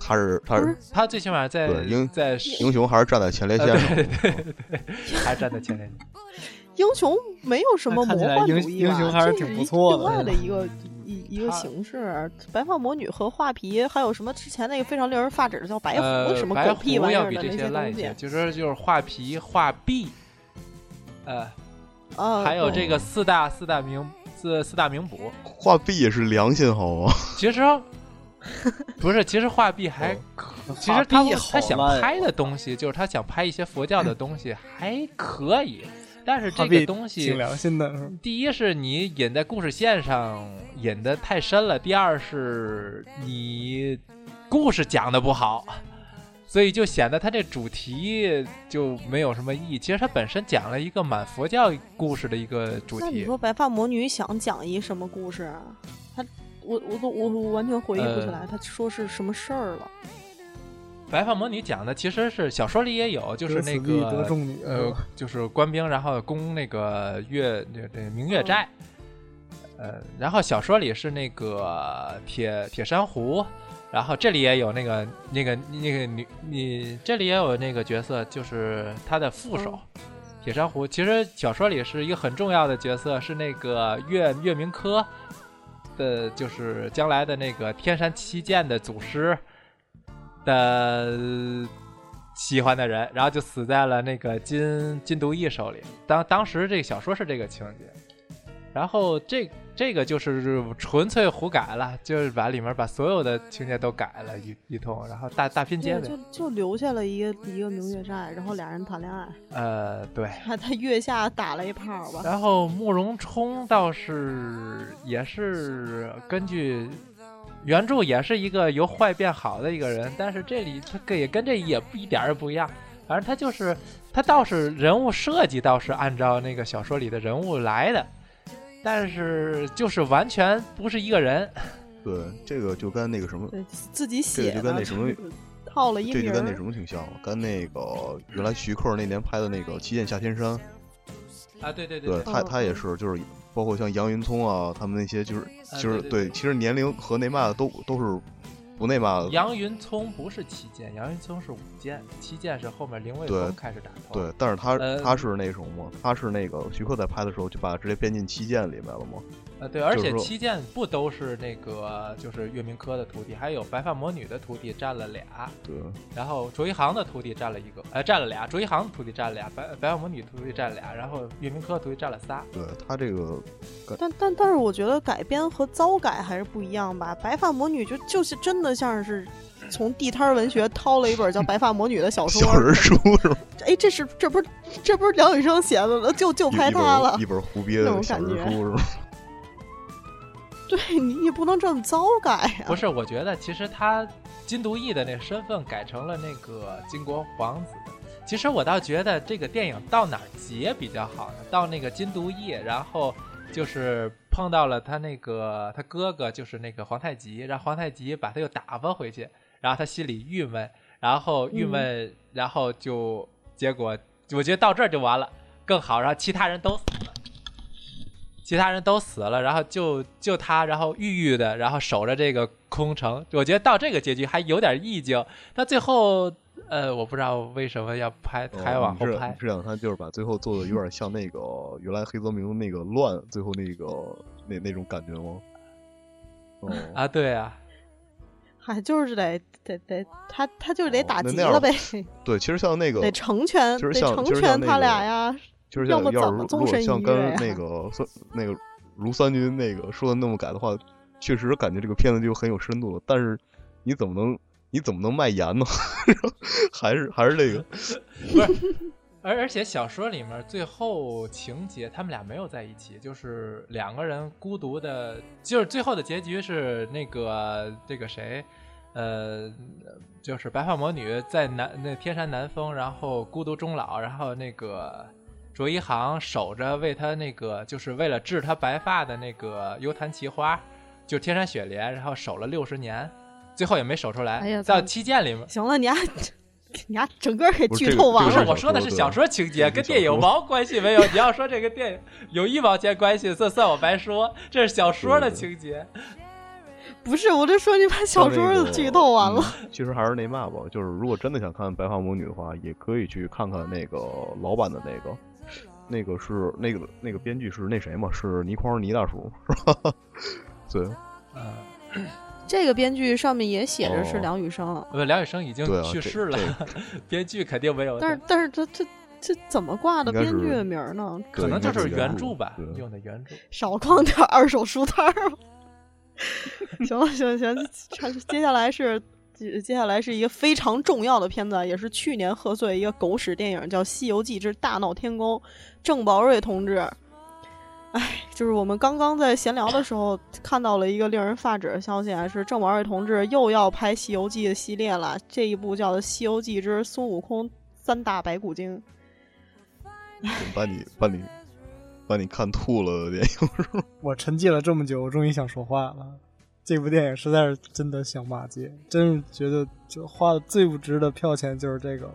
他是他是他最起码在英在英雄还是站在前列线上，对对对，还站在前列。英雄没有什么魔幻主义英雄还是挺不错的。另外的一个一一个形式，白发魔女和画皮，还有什么之前那个非常令人发指的叫白狐什么狗屁玩意儿的那些东西，就是就是画皮画壁，呃，啊，还有这个四大四大名四四大名捕，画壁也是良心好吗？其实 不是，其实画壁还可，其实他他想拍的东西，就是他想拍一些佛教的东西，还可以。但是这个东西，挺良心的。第一是你引在故事线上引的太深了，第二是你故事讲的不好，所以就显得它这主题就没有什么意义。其实它本身讲了一个满佛教故事的一个主题。那你说白发魔女想讲一什么故事啊？他，我我都我我完全回忆不起来，他说是什么事儿了。白发魔女讲的其实是小说里也有，就是那个呃，就是官兵然后攻那个月那那明月寨，呃，然后小说里是那个铁铁珊瑚，然后这里也有那个那个那个女你这里也有那个角色，就是他的副手铁珊瑚。其实小说里是一个很重要的角色，是那个月月明科的，就是将来的那个天山七剑的祖师。的喜欢的人，然后就死在了那个金金毒义手里。当当时这个小说是这个情节，然后这这个就是纯粹胡改了，就是把里面把所有的情节都改了一一通，然后大大拼接的，就就留下了一个一个明月寨，然后俩人谈恋爱。呃，对，他他月下打了一炮吧。然后慕容冲倒是也是根据。原著也是一个由坏变好的一个人，但是这里他跟也跟这也不一点儿也不一样。反正他就是他倒是人物设计倒是按照那个小说里的人物来的，但是就是完全不是一个人。对，这个就跟那个什么，自己写的，就跟那什么 套了一这就跟那什么挺像，跟那个原来徐克那年拍的那个《七剑下天山》啊，对对对，他他也是就是。包括像杨云聪啊，他们那些就是就是对，其实年龄和那嘛的都都是不那嘛的。杨云聪不是七剑，杨云聪是五剑，七剑是后面林卫峰开始打头。对，但是他他是那什么嘛？他是那个徐克在拍的时候就把直接编进七剑里面了吗？呃，对，而且七剑不都是那个就是月明科的徒弟，还有白发魔女的徒弟占了俩。对。然后卓一航的徒弟占了一个，呃，占了俩。卓一航的徒弟占了俩，白白发魔女徒弟占了俩，然后月明科徒弟占了仨。对他这个，但但但是我觉得改编和糟改还是不一样吧。白发魔女就就是真的像是从地摊文学掏了一本叫《白发魔女》的小说。小人书是吗？哎，这是这不是这不是梁羽生写的了？就就拍他了，一本胡编的小人书是吗？对你也不能这么糟改呀！不是，我觉得其实他金独义的那身份改成了那个金国皇子。其实我倒觉得这个电影到哪儿结比较好呢？到那个金独义，然后就是碰到了他那个他哥哥，就是那个皇太极，让皇太极把他又打发回去，然后他心里郁闷，然后郁闷，然后就结果我觉得到这儿就完了，更好，然后其他人都死了。其他人都死了，然后就就他，然后郁郁的，然后守着这个空城。我觉得到这个结局还有点意境。那最后，呃，我不知道为什么要拍，还往后拍。这样他就是把最后做的有点像那个原来黑泽明那个乱，最后那个那那种感觉吗？哦啊，对啊，还，就是得得得，他他就是得打急了呗。对，其实像那个得成全，其实像成全他俩呀。就是要要如果像跟那个 三那个卢三军那个说的那么改的话，确实感觉这个片子就很有深度了。但是你怎么能你怎么能卖盐呢？还是还是那个不是？而而且小说里面最后情节，他们俩没有在一起，就是两个人孤独的，就是最后的结局是那个这个谁，呃，就是白发魔女在南那天山南峰，然后孤独终老，然后那个。卓一航守着为他那个，就是为了治他白发的那个幽檀奇花，就天山雪莲，然后守了六十年，最后也没守出来。哎呀，在七剑里面。行了，你还 你丫整个给剧透完了。我说的是小说情节，跟电影毛关系没有。你要说这个电影有一毛钱关系，算算我白说。这是小说的情节。不是，我就说你把小说剧透完了。其实还是那嘛吧，就是如果真的想看《白发魔女》的话，也可以去看看那个老版的那个，那个是那个那个编剧是那谁嘛？是倪匡倪大叔是吧？对，嗯，这个编剧上面也写着是梁羽生，不，梁羽生已经去世了，编剧肯定没有。但是，但是他他这怎么挂的编剧的名呢？可能就是原著吧，用的原著。少逛点二手书摊儿。行了，行行，接下来是接下来是一个非常重要的片子，也是去年贺岁一个狗屎电影，叫《西游记之大闹天宫》。郑宝瑞同志，哎，就是我们刚刚在闲聊的时候看到了一个令人发指的消息啊，是郑宝瑞同志又要拍《西游记》的系列了，这一部叫做《西游记之孙悟空三大白骨精》。把你把你。把你看吐了的电影是？我沉寂了这么久，我终于想说话了。这部电影实在是真的想骂街，真是觉得就花的最不值的票钱就是这个了。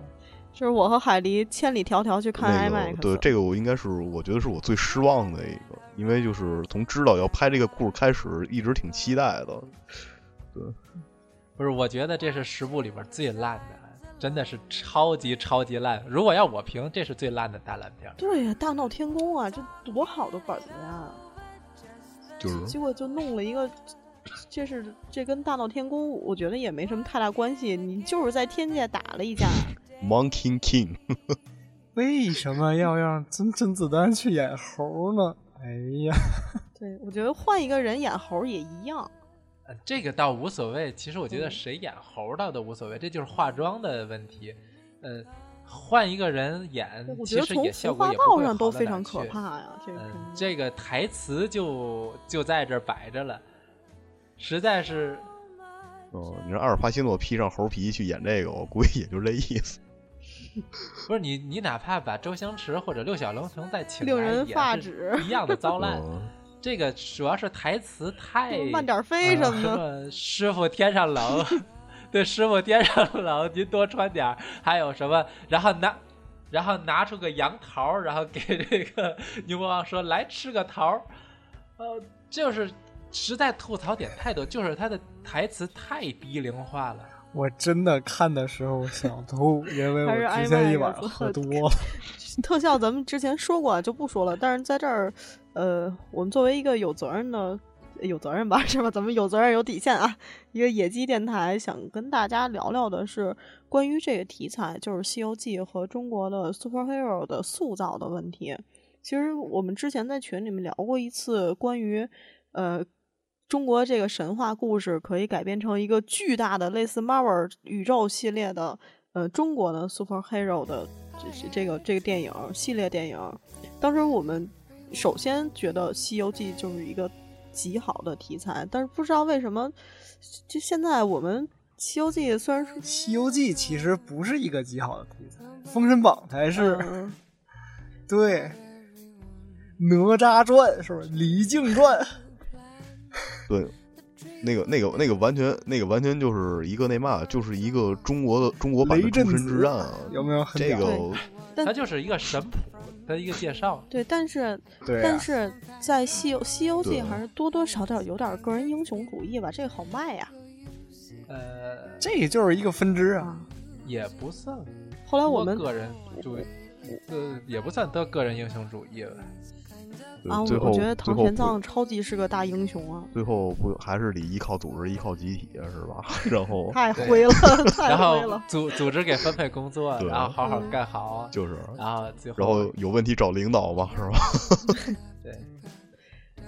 就是我和海狸千里迢迢去看 IMAX。对，这个我应该是我觉得是我最失望的一个，因为就是从知道要拍这个故事开始，一直挺期待的。对，不是，我觉得这是十部里边最烂的。真的是超级超级烂！如果要我评，这是最烂的大烂片。对呀，大闹天宫啊，这多好的本子呀！就是结果就弄了一个，这是这跟大闹天宫，我觉得也没什么太大关系。你就是在天界打了一架。Monkey King，为什么要让甄甄子丹去演猴呢？哎呀，对我觉得换一个人演猴也一样。这个倒无所谓，其实我觉得谁演猴倒都无所谓，这就是化妆的问题。呃，换一个人演，其实也效果也不会上都非常可怕呀。这个这个台词就就在这摆着了，实在是。哦，你说阿尔帕西诺披上猴皮去演这个，我估计也就这意思。不是你，你哪怕把周星驰或者六小龄童再请来，人发指一样的糟烂。这个主要是台词太慢点飞什么的，师傅天上冷，对，师傅天上冷，您多穿点还有什么？然后拿，然后拿出个杨桃，然后给这个牛魔王说：“来吃个桃。”呃，就是实在吐槽点太多，就是他的台词太低龄化了。我真的看的时候想吐，因为我之前一晚喝多。特效咱们之前说过，就不说了。但是在这儿，呃，我们作为一个有责任的，有责任吧，是吧？咱们有责任有底线啊。一个野鸡电台想跟大家聊聊的是关于这个题材，就是《西游记》和中国的 superhero 的塑造的问题。其实我们之前在群里面聊过一次关于，呃，中国这个神话故事可以改编成一个巨大的类似 Marvel 宇宙系列的，呃，中国的 superhero 的。这这个这个电影系列电影，当时我们首先觉得《西游记》就是一个极好的题材，但是不知道为什么，就现在我们《西游记》虽然是《西游记》，其实不是一个极好的题材，《封神榜》才是。对，《哪吒传》是不是《李靖传》？对。那个、那个、那个完全、那个完全就是一个那嘛，就是一个中国的中国版的《诸神之战》啊，有没有？这个，它就是一个神谱的一个介绍。对，但是，但是在《西游西游记》还是多多少少有点个人英雄主义吧，这个好卖呀。呃，这就是一个分支啊，也不算。后来我们个人主，呃，也不算得个人英雄主义了。啊，我觉得唐玄奘超级是个大英雄啊！最后不还是得依靠组织，依靠集体啊，是吧？然后太灰了，太灰了。组组织给分配工作，然后好好干好，就是。然后最后，然后有问题找领导吧，是吧？对，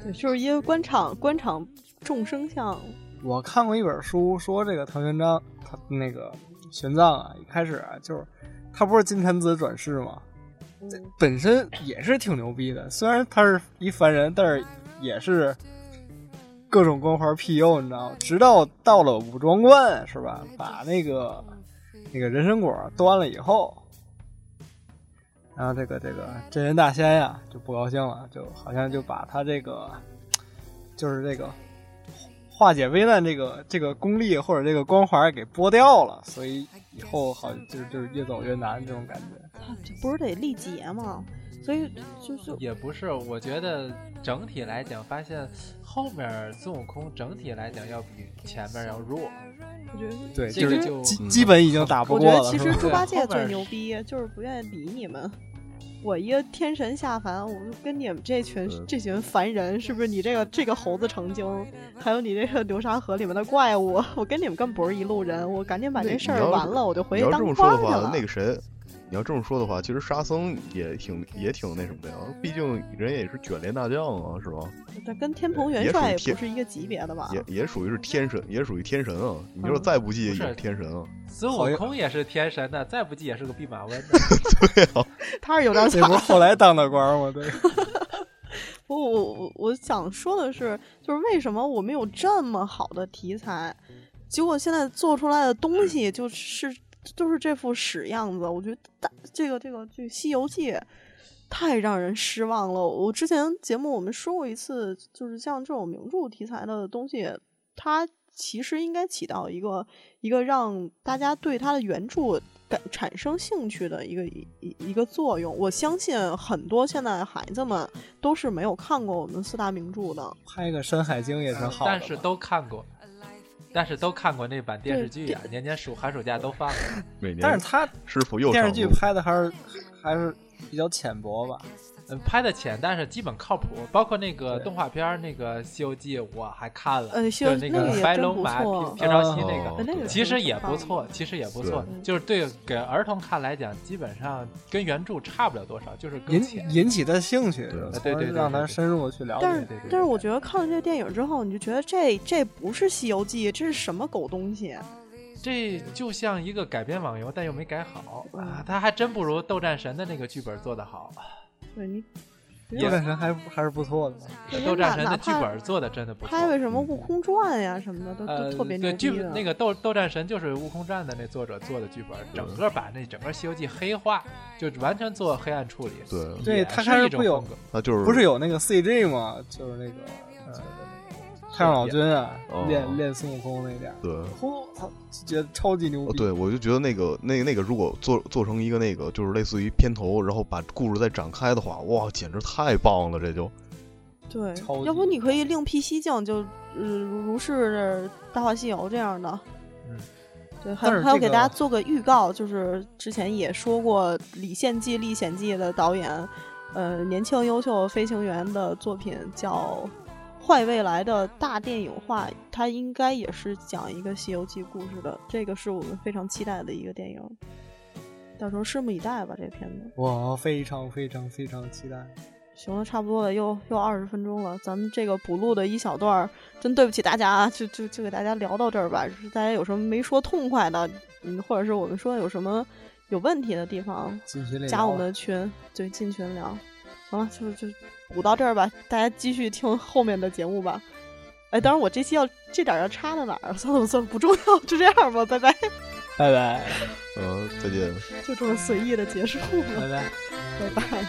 对，就是因为官场官场众生相。我看过一本书，说这个唐玄奘，他那个玄奘啊，一开始啊，就是他不是金蝉子转世吗？本身也是挺牛逼的，虽然他是一凡人，但是也是各种光环庇佑，你知道吗？直到到了武装关，是吧？把那个那个人参果端了以后，然后这个这个真人大仙呀就不高兴了，就好像就把他这个就是这个化解危难这个这个功力或者这个光环给剥掉了，所以以后好就是就是越走越难这种感觉。他这不是得历劫吗？所以就是也不是，我觉得整体来讲，发现后面孙悟空整体来讲要比前面要弱。我觉得对，就是就基基本已经打不过了。我觉得其实猪八戒最牛逼，就是不愿意理你们。我一个天神下凡，我就跟你们这群嗯这群凡人，是不是你这个这个猴子成精，还有你这个流沙河里面的怪物，我跟你们根本不是一路人，我赶紧把这事儿完了，我就回你要这去当么说的话，官去了。那个谁，你要这么说的话，其实沙僧也挺也挺那什么的呀，毕竟人也是卷帘大将啊，是吧？这跟天蓬元帅也不是一个级别的吧？也也属于是天神，也属于天神啊！你说嗯再不济也不是是天神啊！孙悟空也是天神的，再不济也是个弼马温的。他是有点惨这不是。后来当的官吗？对，不，我我我想说的是，就是为什么我们有这么好的题材，结果现在做出来的东西就是就是这副屎样子。我觉得大这个这个这个《西游记》太让人失望了。我之前节目我们说过一次，就是像这种名著题材的东西，它其实应该起到一个一个让大家对它的原著感产生兴趣的一个一一一个作用。我相信很多现在孩子们都是没有看过我们四大名著的。拍个《山海经》也是好。但是都看过，但是都看过那版电视剧啊、年年暑寒暑假都放。每年但是他师傅又电视剧拍的还是还是比较浅薄吧。嗯，拍的浅，但是基本靠谱。包括那个动画片儿那个《西游记》，我还看了，呃西游就是那个白龙马平平朝西那哦个。那个其实也不挺错其实也不错对，就是对给儿童看来讲，基本上跟原著差不了多少，就是更引浅。引起他兴趣，对对对对让他深入的去了但是解。对对但是我觉得看了这个电影之后，你就觉得这这不是《西游记》，这是什么狗东西？这就像一个改编网游，但又没改好嗯啊，他还真不如《斗战神》的那个剧本做得好。对你，斗战神还还是不错的。对斗战神的剧本做的真的不错。拍个什么《悟空传》呀什么的，都呃，都特别牛对剧。那个斗斗战神就是《悟空传》的那作者做的剧本，整个把那整个《西游记》黑化，就完全做黑暗处理。对，对他是开始不有一种风格他就是不是有那个 CG 吗？就是那个呃，太上老君啊哦，练练孙悟空那点儿，对。嚯，操，就觉得超级牛哦，逼。对，我就觉得那个、那个、那个，如果做做成一个那个，就是类似于片头，然后把故事再展开的话，哇，简直太棒了！这就对，要不你可以另辟蹊径，就如如是《大话西游》这样的。嗯，对，还还有但是这个给大家做个预告，就是之前也说过《李献计》《历险记》的导演，呃，年轻优秀飞行员的作品叫《坏未来》的大电影化，它应该也是讲一个《西游记》故事的，这个是我们非常期待的一个电影。到时候拭目以待吧，这片子。我非常非常非常期待。行了，差不多了，又又二十分钟了，咱们这个补录的一小段儿，真对不起大家啊，就就就给大家聊到这儿吧。就是大家有什么没说痛快的，嗯，或者是我们说有什么有问题的地方，加我们的群，对，进群聊。行了，就就补到这儿吧，大家继续听后面的节目吧。哎，当然我这期要这点儿要插在哪儿？算了算了，不重要，就这样吧，拜拜，拜拜嗯，再见。就这么随意的结束了，拜拜。拜拜。